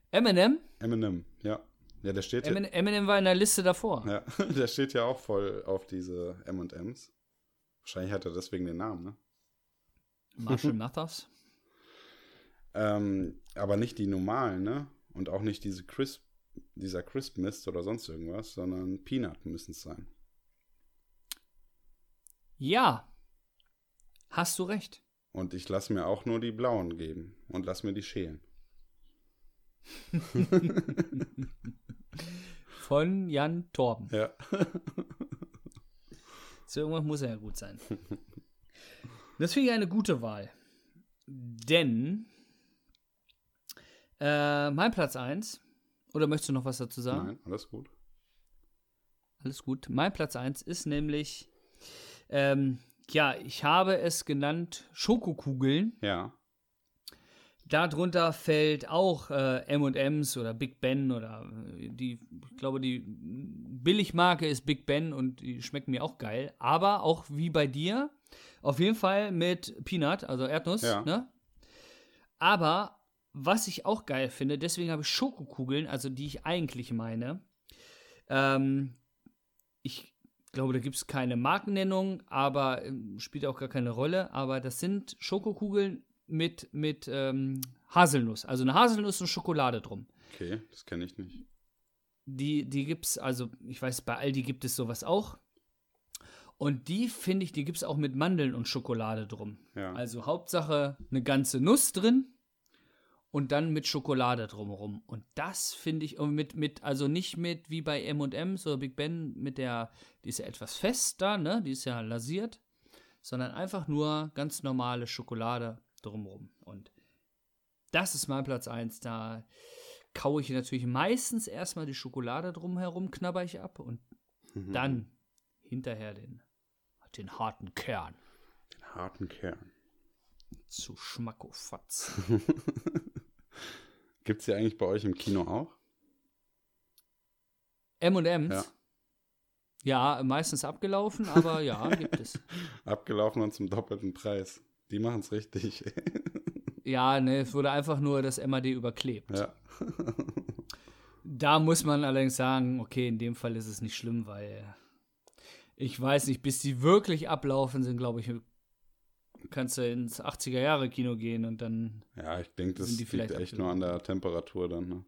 Eminem? Eminem, ja. Ja, der steht Eminem. Eminem war in der Liste davor. Ja, der steht ja auch voll auf diese M&Ms. Wahrscheinlich hat er deswegen den Namen, ne? Marshall Mathers. ähm, aber nicht die normalen, ne? Und auch nicht diese Crisp, dieser Crisp Mist oder sonst irgendwas, sondern Peanut müssen es sein. Ja. Hast du recht. Und ich lasse mir auch nur die blauen geben und lass mir die schälen. Von Jan Torben. Ja. so irgendwas muss er ja gut sein. Das finde ich eine gute Wahl. Denn äh, mein Platz 1, oder möchtest du noch was dazu sagen? Nein, alles gut. Alles gut. Mein Platz 1 ist nämlich, ähm, ja, ich habe es genannt Schokokugeln. Ja. Darunter fällt auch äh, M&M's oder Big Ben oder äh, die, ich glaube, die Billigmarke ist Big Ben und die schmecken mir auch geil. Aber auch wie bei dir, auf jeden Fall mit Peanut, also Erdnuss. Ja. Ne? Aber was ich auch geil finde, deswegen habe ich Schokokugeln, also die ich eigentlich meine. Ähm, ich glaube, da gibt es keine Markennennung, aber äh, spielt auch gar keine Rolle. Aber das sind Schokokugeln mit, mit ähm, Haselnuss. Also eine Haselnuss und Schokolade drum. Okay, das kenne ich nicht. Die, die gibt's, also ich weiß, bei Aldi gibt es sowas auch. Und die finde ich, die gibt es auch mit Mandeln und Schokolade drum. Ja. Also Hauptsache eine ganze Nuss drin und dann mit Schokolade drumherum. Und das finde ich, und mit, mit, also nicht mit wie bei M&M's oder Big Ben, mit der, die ist ja etwas fester, ne, die ist ja lasiert, sondern einfach nur ganz normale Schokolade drumherum. Und das ist mein Platz 1, da kaue ich natürlich meistens erstmal die Schokolade drumherum, knabber ich ab und Mhm. dann hinterher den, den harten Kern Den harten Kern. zu Schmackofatz. Gibt es die eigentlich bei euch im Kino auch? M&M's? Ja. Ja, meistens abgelaufen, aber ja, gibt es. Abgelaufen und zum doppelten Preis. Die machen es richtig. Ja, ne, es wurde einfach nur das MAD überklebt. ja. Da muss man allerdings sagen, okay, in dem Fall ist es nicht schlimm, weil ich weiß nicht, bis die wirklich ablaufen sind, glaube ich, kannst du ins 80er-Jahre-Kino gehen und dann, Ja, ich denke, das Sind die liegt vielleicht echt nur an der Temperatur dann. Ne?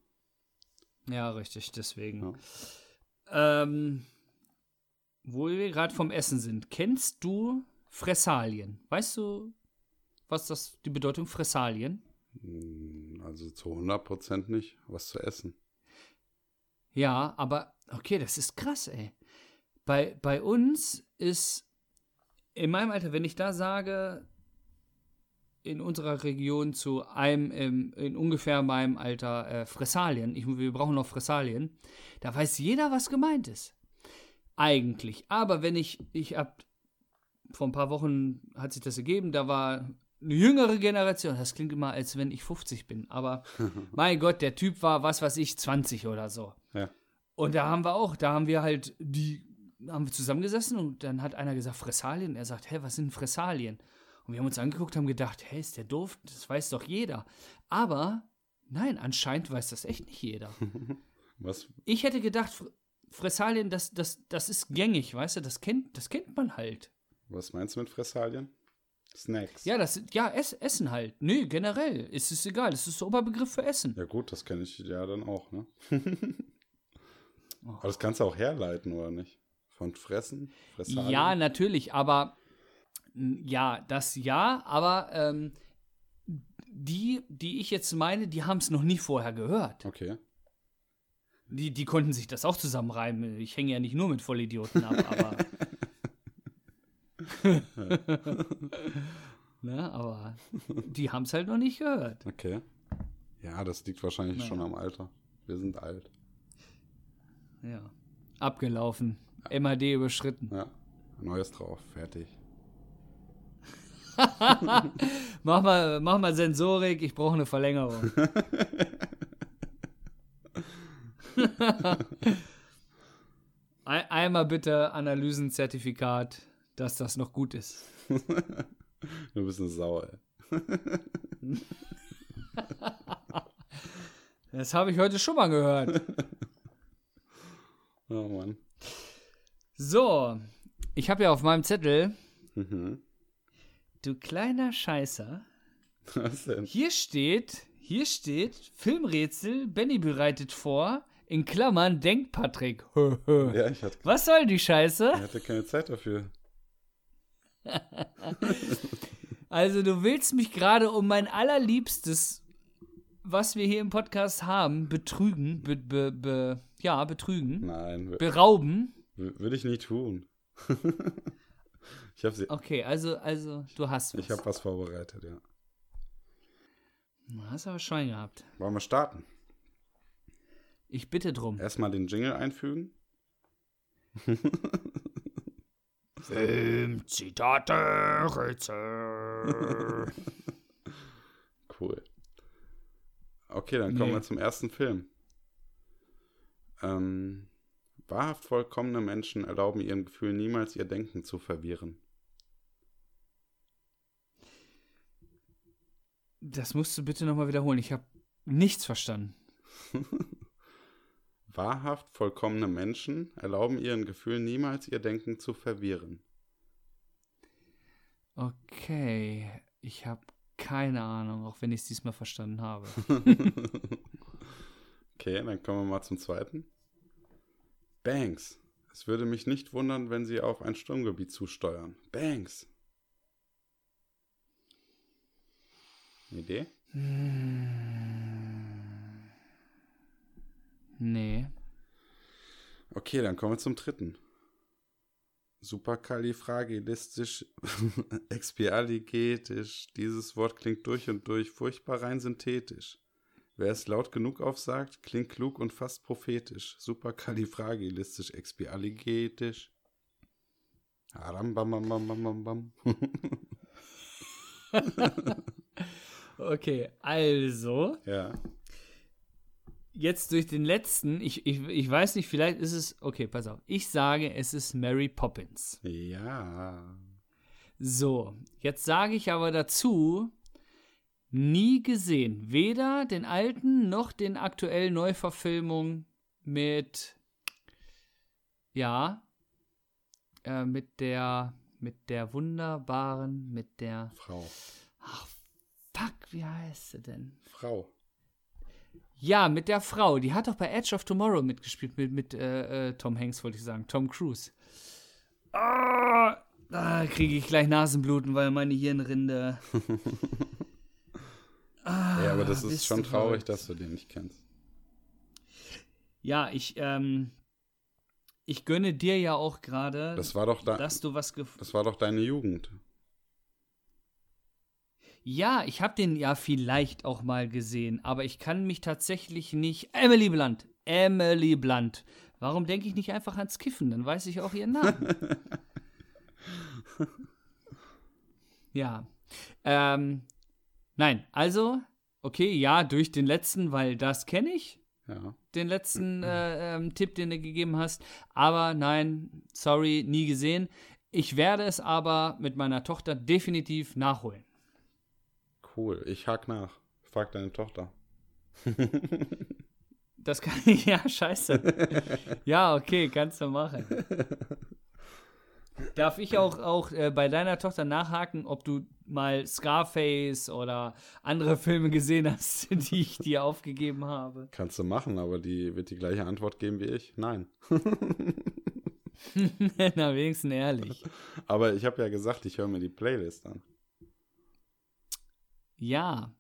ja, richtig, deswegen. Ähm, wo wir gerade vom Essen sind, kennst du Fressalien? Weißt du, was das, die Bedeutung Fressalien? Hm, Also zu 100% nicht. Was zu essen. Ja, aber okay, das ist krass, ey. Bei, bei uns ist in meinem Alter, wenn ich da sage, in unserer Region zu einem, ähm, in ungefähr meinem Alter, äh, Fressalien, ich, wir brauchen noch Fressalien, da weiß jeder, was gemeint ist. Eigentlich. Aber wenn ich, ich hab, vor ein paar Wochen hat sich das ergeben, da war eine jüngere Generation, das klingt immer, als wenn ich 50 bin, aber mein Gott, der Typ war, was weiß ich, 20 oder so. Ja. Und da haben wir auch, da haben wir halt die, haben wir zusammengesessen und dann hat einer gesagt, Fressalien. Er sagt, hä, was sind Fressalien? Und wir haben uns angeguckt, haben gedacht, hä, ist der doof? Das weiß doch jeder. Aber nein, anscheinend weiß das echt nicht jeder. Was? Ich hätte gedacht, Fr- Fressalien, das, das, das ist gängig, weißt du, das kennt, das kennt man halt. Was meinst du mit Fressalien? Snacks. Ja, das, ja, Ess, Essen halt. Nö, generell. ist Es egal, es ist der Oberbegriff für Essen. Ja gut, das kenne ich ja dann auch, ne? Aber das kannst du auch herleiten, oder nicht? Von Fressen? Fressalien? Ja, natürlich, aber ja, das ja, aber ähm, die, die ich jetzt meine, die haben es noch nie vorher gehört. Okay. Die, die konnten sich das auch zusammenreimen. Ich hänge ja nicht nur mit Vollidioten ab, aber. ne, aber die haben es halt noch nicht gehört. Okay. Ja, das liegt wahrscheinlich Naja. schon am Alter. Wir sind alt. Ja. Abgelaufen. MAD überschritten. Ja. Neues drauf. Fertig. Mach mal, mach mal Sensorik, ich brauche eine Verlängerung. Ein, einmal bitte Analysenzertifikat, dass das noch gut ist. Du bist eine Sau, ey. Das habe ich heute schon mal gehört. Oh Mann. So, ich habe ja auf meinem Zettel, Mhm. du kleiner Scheißer, Was denn? hier steht, hier steht, Filmrätsel, Benny bereitet vor, in Klammern, denkt Patrick. Ja, ich hatte, Was soll die Scheiße? ich hatte keine Zeit dafür. Also du willst mich gerade um mein allerliebstes, was wir hier im Podcast haben, betrügen, be, be, be, ja, betrügen, Nein, berauben. würde ich nie tun. ich habe Okay, also, also du hast was. ich hab was vorbereitet, ja. Du hast aber Schwein gehabt. Wollen wir starten? Ich bitte drum. Erstmal den Jingle einfügen. Film, Zitate, Rätsel. Cool. Okay, dann kommen Nee. wir zum ersten Film. Ähm, wahrhaft vollkommene Menschen erlauben ihren Gefühlen niemals ihr Denken zu verwirren. Das musst du bitte nochmal wiederholen. Ich habe nichts verstanden. Wahrhaft vollkommene Menschen erlauben ihren Gefühlen niemals ihr Denken zu verwirren. Okay, ich habe keine Ahnung, auch wenn ich es diesmal verstanden habe. okay, dann kommen wir mal zum zweiten. Banks. Es würde mich nicht wundern, wenn sie auf ein Sturmgebiet zusteuern. Banks. Eine Idee? Nee. Okay, dann kommen wir zum dritten. Superkalifragilistisch, expialigetisch. Dieses Wort klingt durch und durch furchtbar rein synthetisch. Wer es laut genug aufsagt, klingt klug und fast prophetisch. Superkalifragilistisch, expialigetisch. Aram, bam, bam, bam, bam, bam. okay, also. Ja. Jetzt durch den letzten, ich, ich, ich weiß nicht, vielleicht ist es. Okay, pass auf. Ich sage, es ist Mary Poppins. Ja. So, jetzt sage ich aber dazu, nie gesehen. Weder den alten noch den aktuellen Neuverfilmung mit. Ja. Äh, mit der. Mit der wunderbaren. Mit der. Frau. Ach, fuck, wie heißt sie denn? Frau. Ja, mit der Frau. Die hat doch bei Edge of Tomorrow mitgespielt, mit, mit äh, äh, Tom Hanks, wollte ich sagen. Tom Cruise. Ah, da kriege ich gleich Nasenbluten, weil meine Hirnrinde. ah, ja, aber das Ah, ist schon traurig, dass du den nicht kennst. Ja, ich, ähm, ich gönne dir ja auch gerade, Das war doch da, dass du was gef das war doch deine Jugend. Ja, ich habe den ja vielleicht auch mal gesehen, aber ich kann mich tatsächlich nicht. Emily Blunt. Emily Blunt. Warum denke ich nicht einfach ans Kiffen? Dann weiß ich auch ihren Namen. ja. Ähm, nein, also, okay, ja, durch den letzten, weil das kenne ich. Ja. Den letzten äh, ähm, Tipp, den du gegeben hast. Aber nein, sorry, nie gesehen. Ich werde es aber mit meiner Tochter definitiv nachholen. Cool. Ich hack nach. Frag deine Tochter. Das kann ich, ja, scheiße. ja, okay, kannst du machen. Darf ich auch, auch äh, bei deiner Tochter nachhaken, ob du mal Scarface oder andere Filme gesehen hast, die ich dir aufgegeben habe? Kannst du machen, aber die wird die gleiche Antwort geben wie ich. Nein. Na, wenigstens ehrlich. Aber ich habe ja gesagt, ich höre mir die Playlist an. Ja,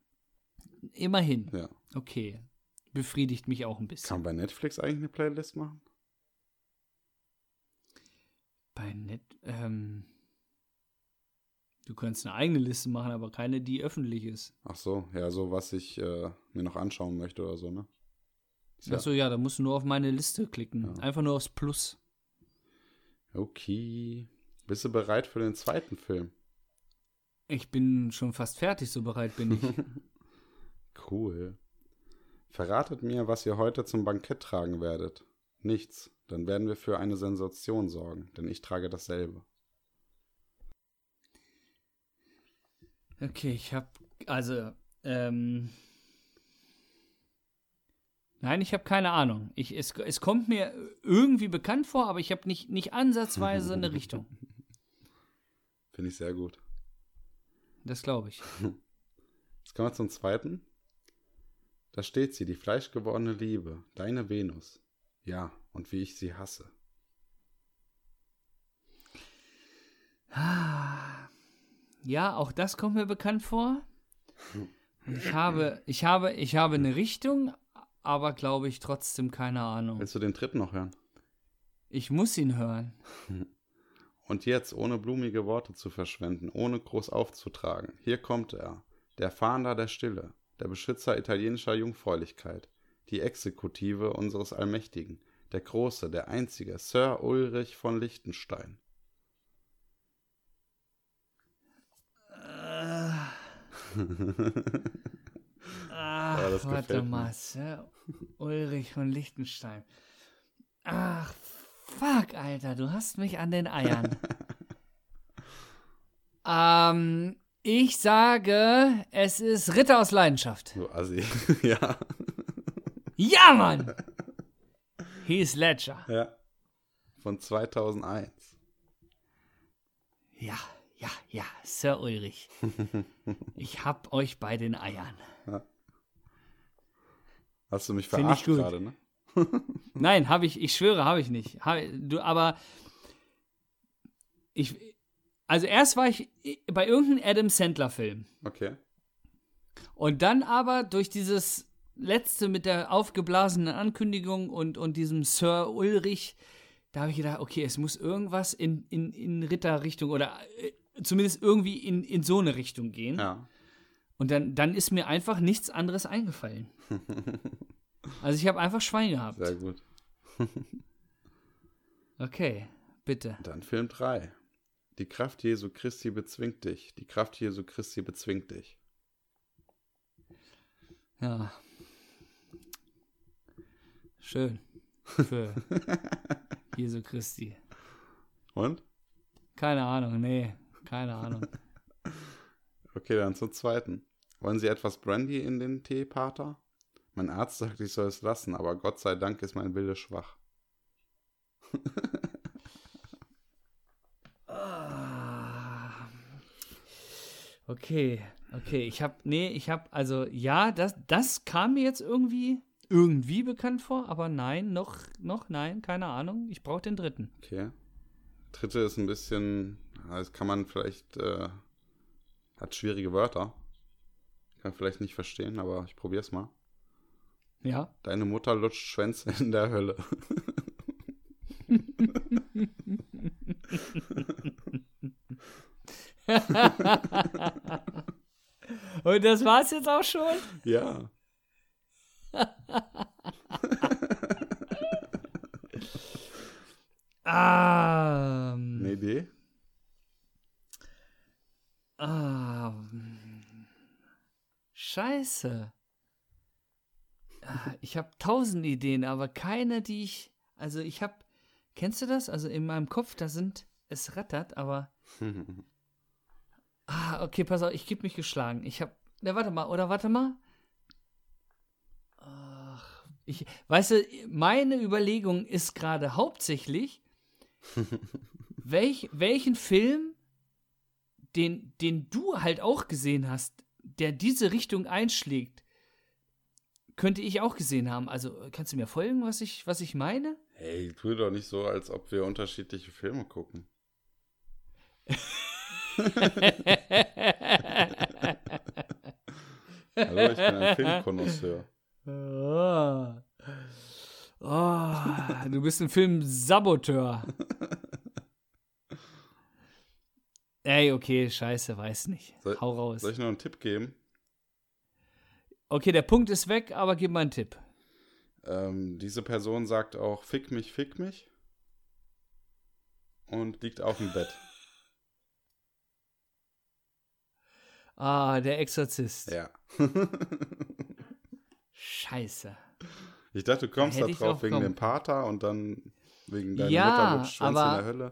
immerhin. Ja. Okay. Befriedigt mich auch ein bisschen. Kann man bei Netflix eigentlich eine Playlist machen? Bei Net, ähm, du könntest eine eigene Liste machen, aber keine, die öffentlich ist. Ach so, ja, so was ich äh, mir noch anschauen möchte oder so, ne? Ja- Achso, ja, da musst du nur auf meine Liste klicken. Ja. Einfach nur aufs Plus. Okay. Bist du bereit für den zweiten Film? Ich bin schon fast fertig, so bereit bin ich. Cool. Verratet mir, was ihr heute zum Bankett tragen werdet. Nichts. Dann werden wir für eine Sensation sorgen, denn ich trage dasselbe. Okay, ich hab, also, ähm, nein, ich habe keine Ahnung. Ich, es, es kommt mir irgendwie bekannt vor, aber ich habe nicht, nicht ansatzweise eine Richtung. Finde ich sehr gut. Das glaube ich. Jetzt kommen wir zum zweiten. Da steht sie, die fleischgewordene Liebe, deine Venus. Ja, und wie ich sie hasse. Ja, auch das kommt mir bekannt vor. Ich habe, ich habe, ich habe eine Richtung, aber glaube ich trotzdem keine Ahnung. Willst du den dritten noch hören? Ich muss ihn hören. Und jetzt, ohne blumige Worte zu verschwenden, ohne groß aufzutragen, hier kommt er, der Fahnder der Stille, der Beschützer italienischer Jungfräulichkeit, die Exekutive unseres Allmächtigen, der große, der einzige, Sir Ulrich von Liechtenstein. Ach, Ja, warte mal, Sir Ulrich von Liechtenstein. Ach, fuck, Alter, du hast mich an den Eiern. ähm, ich sage, es ist Ritter aus Leidenschaft. Du Assi. ja. Ja, Mann! Heath Ledger. ja. Von 2001. Ja, ja, ja, Sir Ulrich. ich hab euch bei den Eiern. Hast du mich verarscht gerade, ne? Nein, habe ich, ich schwöre, habe ich nicht. Hab, du, aber ich, also erst war ich bei irgendeinem Adam Sandler-Film. Okay. Und dann aber durch dieses letzte mit der aufgeblasenen Ankündigung und, und diesem Sir Ulrich, da habe ich gedacht, okay, es muss irgendwas in, in, in Ritterrichtung oder äh, zumindest irgendwie in, in so eine Richtung gehen. Ja. Und dann, dann ist mir einfach nichts anderes eingefallen. also ich habe einfach Schwein gehabt. Sehr gut. okay, bitte. Dann Film 3. Die Kraft Jesu Christi bezwingt dich. Die Kraft Jesu Christi bezwingt dich. Ja. Schön. Für Jesu Christi. Und? Keine Ahnung, nee. Keine Ahnung. okay, dann zum zweiten. Wollen Sie etwas Brandy in den Tee, Pater? Mein Arzt sagt, ich soll es lassen, aber Gott sei Dank ist mein Wille schwach. Ah. okay, okay. Ich habe, nee, ich habe, also ja, das, das kam mir jetzt irgendwie, irgendwie bekannt vor, aber nein, noch, noch, nein, keine Ahnung. Ich brauche den dritten. Okay. Dritte ist ein bisschen, das kann man vielleicht, äh, hat schwierige Wörter. Kann vielleicht nicht verstehen, aber ich probiere es mal. Ja. Deine Mutter lutscht Schwänze in der Hölle. Und das war's jetzt auch schon? Ja. ah. Eine Idee? Ah. Scheiße. Ah, Ich habe tausend Ideen, aber keine, die ich. Also ich habe. Kennst du das? Also in meinem Kopf, da sind. Es rattert, aber. Ah, okay, pass auf, ich gebe mich geschlagen. Ich habe. Ne, warte mal, oder warte mal. Ach, ich. Weißt du, meine Überlegung ist gerade hauptsächlich, welch, welchen Film, den, den du halt auch gesehen hast, der diese Richtung einschlägt, könnte ich auch gesehen haben. Also, kannst du mir folgen, was ich, was ich meine? Hey, tu doch nicht so, als ob wir unterschiedliche Filme gucken. Hallo, ich bin ein Filmkonnoisseur. Oh. Oh, du bist ein Filmsaboteur. Ey, okay, scheiße, weiß nicht. Soll- Hau raus. Soll ich noch einen Tipp geben? Okay, der Punkt ist weg, aber gib mal einen Tipp. Ähm, diese Person sagt auch, fick mich, fick mich. Und liegt auf dem Bett. Ah, der Exorzist. Ja. Scheiße. Ich dachte, du kommst da ich drauf wegen kommen. dem Pater und dann wegen deiner Ja, Mutter Schwanz in aber- der Hölle.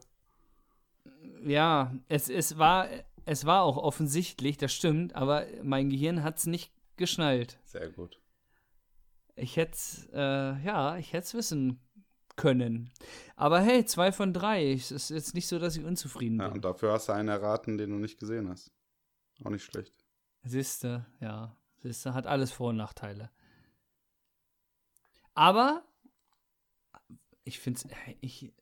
Ja, es, es, war, es war auch offensichtlich, das stimmt, aber mein Gehirn hat es nicht geschnallt. Sehr gut. Ich hätte äh, ja, ich hätte es wissen können. Aber hey, zwei von drei. Es ist jetzt nicht so, dass ich unzufrieden Ja, bin. und dafür hast du einen erraten, den du nicht gesehen hast. Auch nicht schlecht. Siehste, ja. Siehste, hat alles Vor- und Nachteile. Aber ich finde es, ich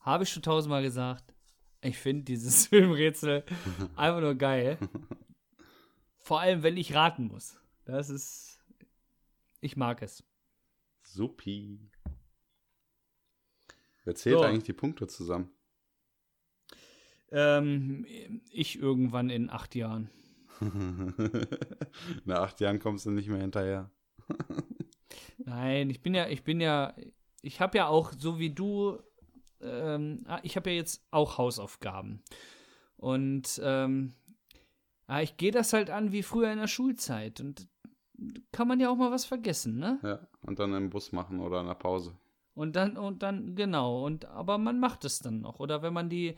habe ich schon tausendmal gesagt, ich finde dieses Filmrätsel einfach nur geil. Vor allem, wenn ich raten muss. Das ist, ich mag es. Supi. Wer zählt So. eigentlich die Punkte zusammen? Ähm, ich irgendwann in acht Jahren. Nach acht Jahren kommst du nicht mehr hinterher. Nein, ich bin ja, ich bin ja, ich habe ja auch, so wie du, ähm, ah, ich habe ja jetzt auch Hausaufgaben. Und ähm, ah, ich gehe das halt an wie früher in der Schulzeit. Und kann man ja auch mal was vergessen, ne? Ja, und dann im Bus machen oder in der Pause. Und dann, und dann, genau, und aber man macht es dann noch. Oder wenn man die,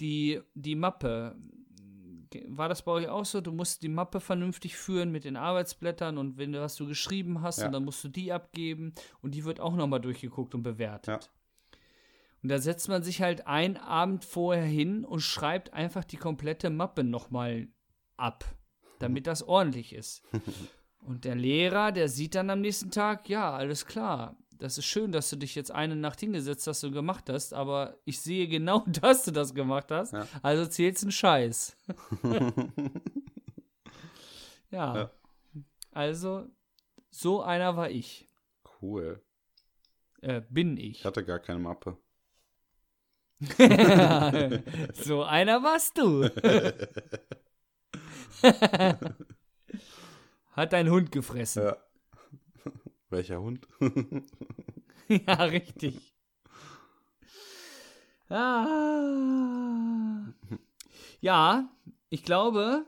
die, die Mappe, war das bei euch auch so? Du musst die Mappe vernünftig führen mit den Arbeitsblättern und wenn du was du geschrieben hast, Ja. und dann musst du die abgeben und die wird auch nochmal durchgeguckt und bewertet. Und da setzt man sich halt einen Abend vorher hin und schreibt einfach die komplette Mappe nochmal ab, damit das ordentlich ist. Und der Lehrer, der sieht dann am nächsten Tag, ja, alles klar. Das ist schön, dass du dich jetzt eine Nacht hingesetzt hast und gemacht hast, aber ich sehe genau, dass du das gemacht hast. Ja. Also zählt's einen Scheiß. ja. Ja. Also, so einer war ich. Cool. Äh, bin ich. Ich hatte gar keine Mappe. so einer warst du. Hat dein Hund gefressen. Ja. Welcher Hund? Ja, richtig. Ah. Ja, ich glaube,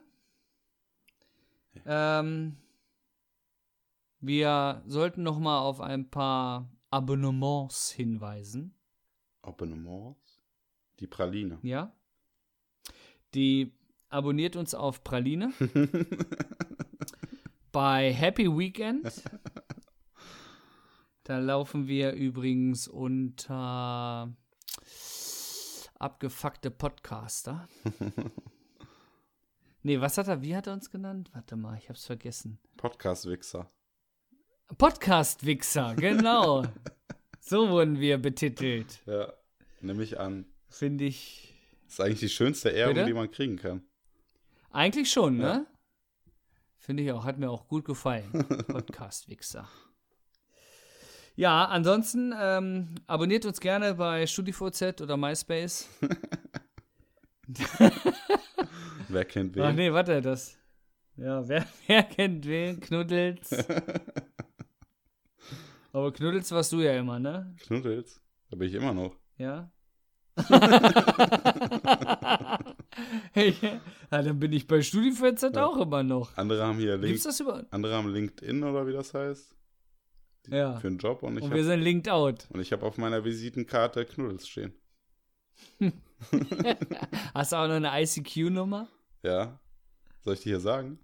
ähm, wir sollten noch mal auf ein paar Abonnements hinweisen. Abonnements? Die Praline. Ja. Die abonniert uns auf Praline. bei Happy Weekend. Da laufen wir übrigens unter abgefuckte Podcaster. nee, was hat er, wie hat er uns genannt? Warte mal, ich hab's vergessen. Podcast-Wichser. Podcast-Wichser, genau. so wurden wir betitelt. Ja. Nehme ich an. Finde ich Das ist eigentlich die schönste Ehrung, Bitte? die man kriegen kann. Eigentlich schon, Ja. ne? Finde ich auch, hat mir auch gut gefallen. Podcast-Wichser. Ja, ansonsten ähm, abonniert uns gerne bei StudiVZ oder MySpace. Wer kennt wen? Ach nee, warte, das. Ja, wer, wer kennt wen? Knuddels. Aber Knuddels warst du ja immer, ne? Knuddels. Da bin ich immer noch. Ja. Ja, dann bin ich bei StudiVZ Ja. auch immer noch. Andere haben hier Link das über? andere haben LinkedIn oder wie das heißt. Ja. Für einen Job und ich Und habe wir sind linked out. und ich habe auf meiner Visitenkarte Knuddels stehen. Hast du auch noch eine ICQ-Nummer? Ja. Soll ich die hier sagen?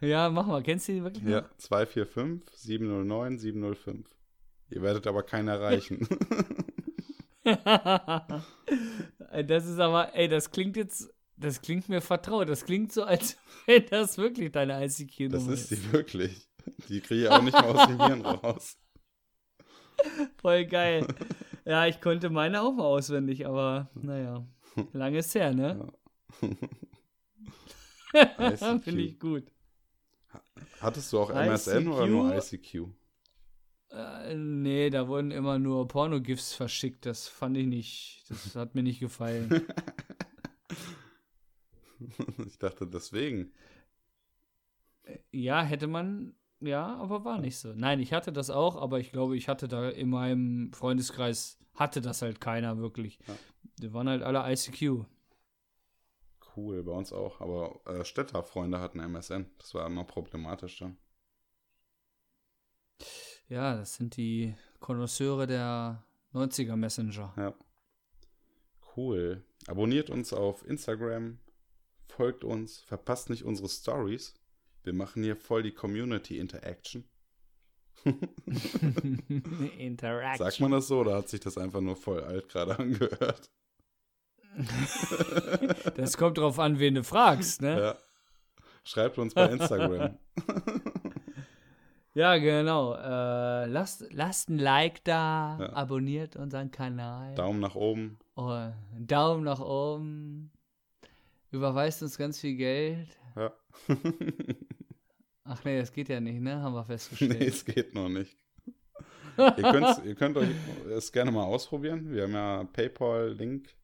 Ja, mach mal. Kennst du die wirklich? Ja. 245 709 705. Ihr werdet aber keinen erreichen. Das ist aber, ey, das klingt jetzt, das klingt mir vertraut. Das klingt so, als wenn das wirklich deine ICQ-Nummer Das ist. die wirklich. Die kriege ich auch nicht mal aus dem Hirn raus. Voll geil. ja, ich konnte meine auch mal auswendig, aber naja, lange ist her, ne? ICQ. Finde ich gut. Hattest du auch MSN oder nur ICQ? Äh, nee, da wurden immer nur Porno-GIFs verschickt. Das fand ich nicht, das hat mir nicht gefallen. Ich dachte deswegen. ja, hätte man, ja, aber war nicht so. Nein, ich hatte das auch, aber ich glaube, ich hatte da in meinem Freundeskreis, hatte das halt keiner wirklich. Ja. Die waren halt alle ICQ. Cool, bei uns auch. Aber äh, Städterfreunde hatten MSN. Das war immer problematisch dann. Ja, das sind die Konnoisseure der 90er Messenger. Ja. Cool. Abonniert uns auf Instagram, folgt uns, verpasst nicht unsere Stories. Wir machen hier voll die Community Interaction. Interaction. Sagt man das so oder hat sich das einfach nur voll alt gerade angehört? Das kommt drauf an, wen du fragst, ne? Ja. Schreibt uns bei Instagram. Ja, genau. Äh, lasst, lasst ein Like da, Ja. abonniert unseren Kanal. Daumen nach oben. Oh, Daumen nach oben. Überweist uns ganz viel Geld. Ja. Ach nee, das geht ja nicht, ne? Haben wir nee, festgestellt. es geht noch nicht. ihr, ihr könnt euch es gerne mal ausprobieren. Wir haben ja PayPal-Link.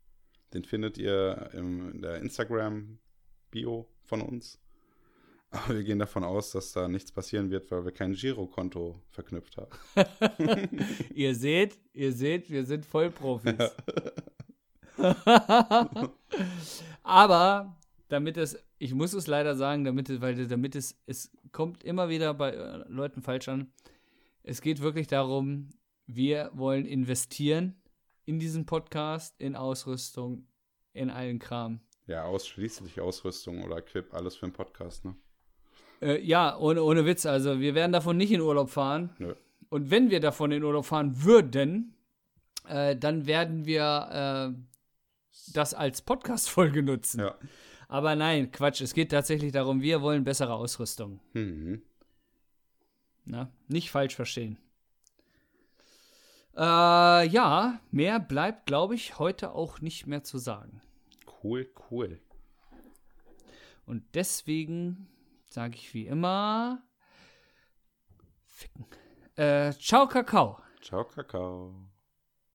Den findet ihr im, in der Instagram-Bio von uns. Aber wir gehen davon aus, dass da nichts passieren wird, weil wir kein Girokonto verknüpft haben. ihr seht, ihr seht, wir sind Vollprofis. Aber damit es, ich muss es leider sagen, damit es, weil damit es, es kommt immer wieder bei äh, Leuten falsch an. Es geht wirklich darum, wir wollen investieren in diesen Podcast, in Ausrüstung, in allen Kram. Ja, ausschließlich Ausrüstung oder Equip, alles für den Podcast, ne? Äh, ja, ohne, ohne Witz. Also, wir werden davon nicht in Urlaub fahren. Nö. Und wenn wir davon in Urlaub fahren würden, äh, dann werden wir äh, das als Podcast-Folge nutzen. Ja. Aber nein, Quatsch. Es geht tatsächlich darum, wir wollen bessere Ausrüstung. Mhm. Na, nicht falsch verstehen. Äh, ja, mehr bleibt, glaube ich, heute auch nicht mehr zu sagen. Cool, cool. Und deswegen sage ich wie immer. Ficken. Äh, ciao, Kakao. Ciao, Kakao.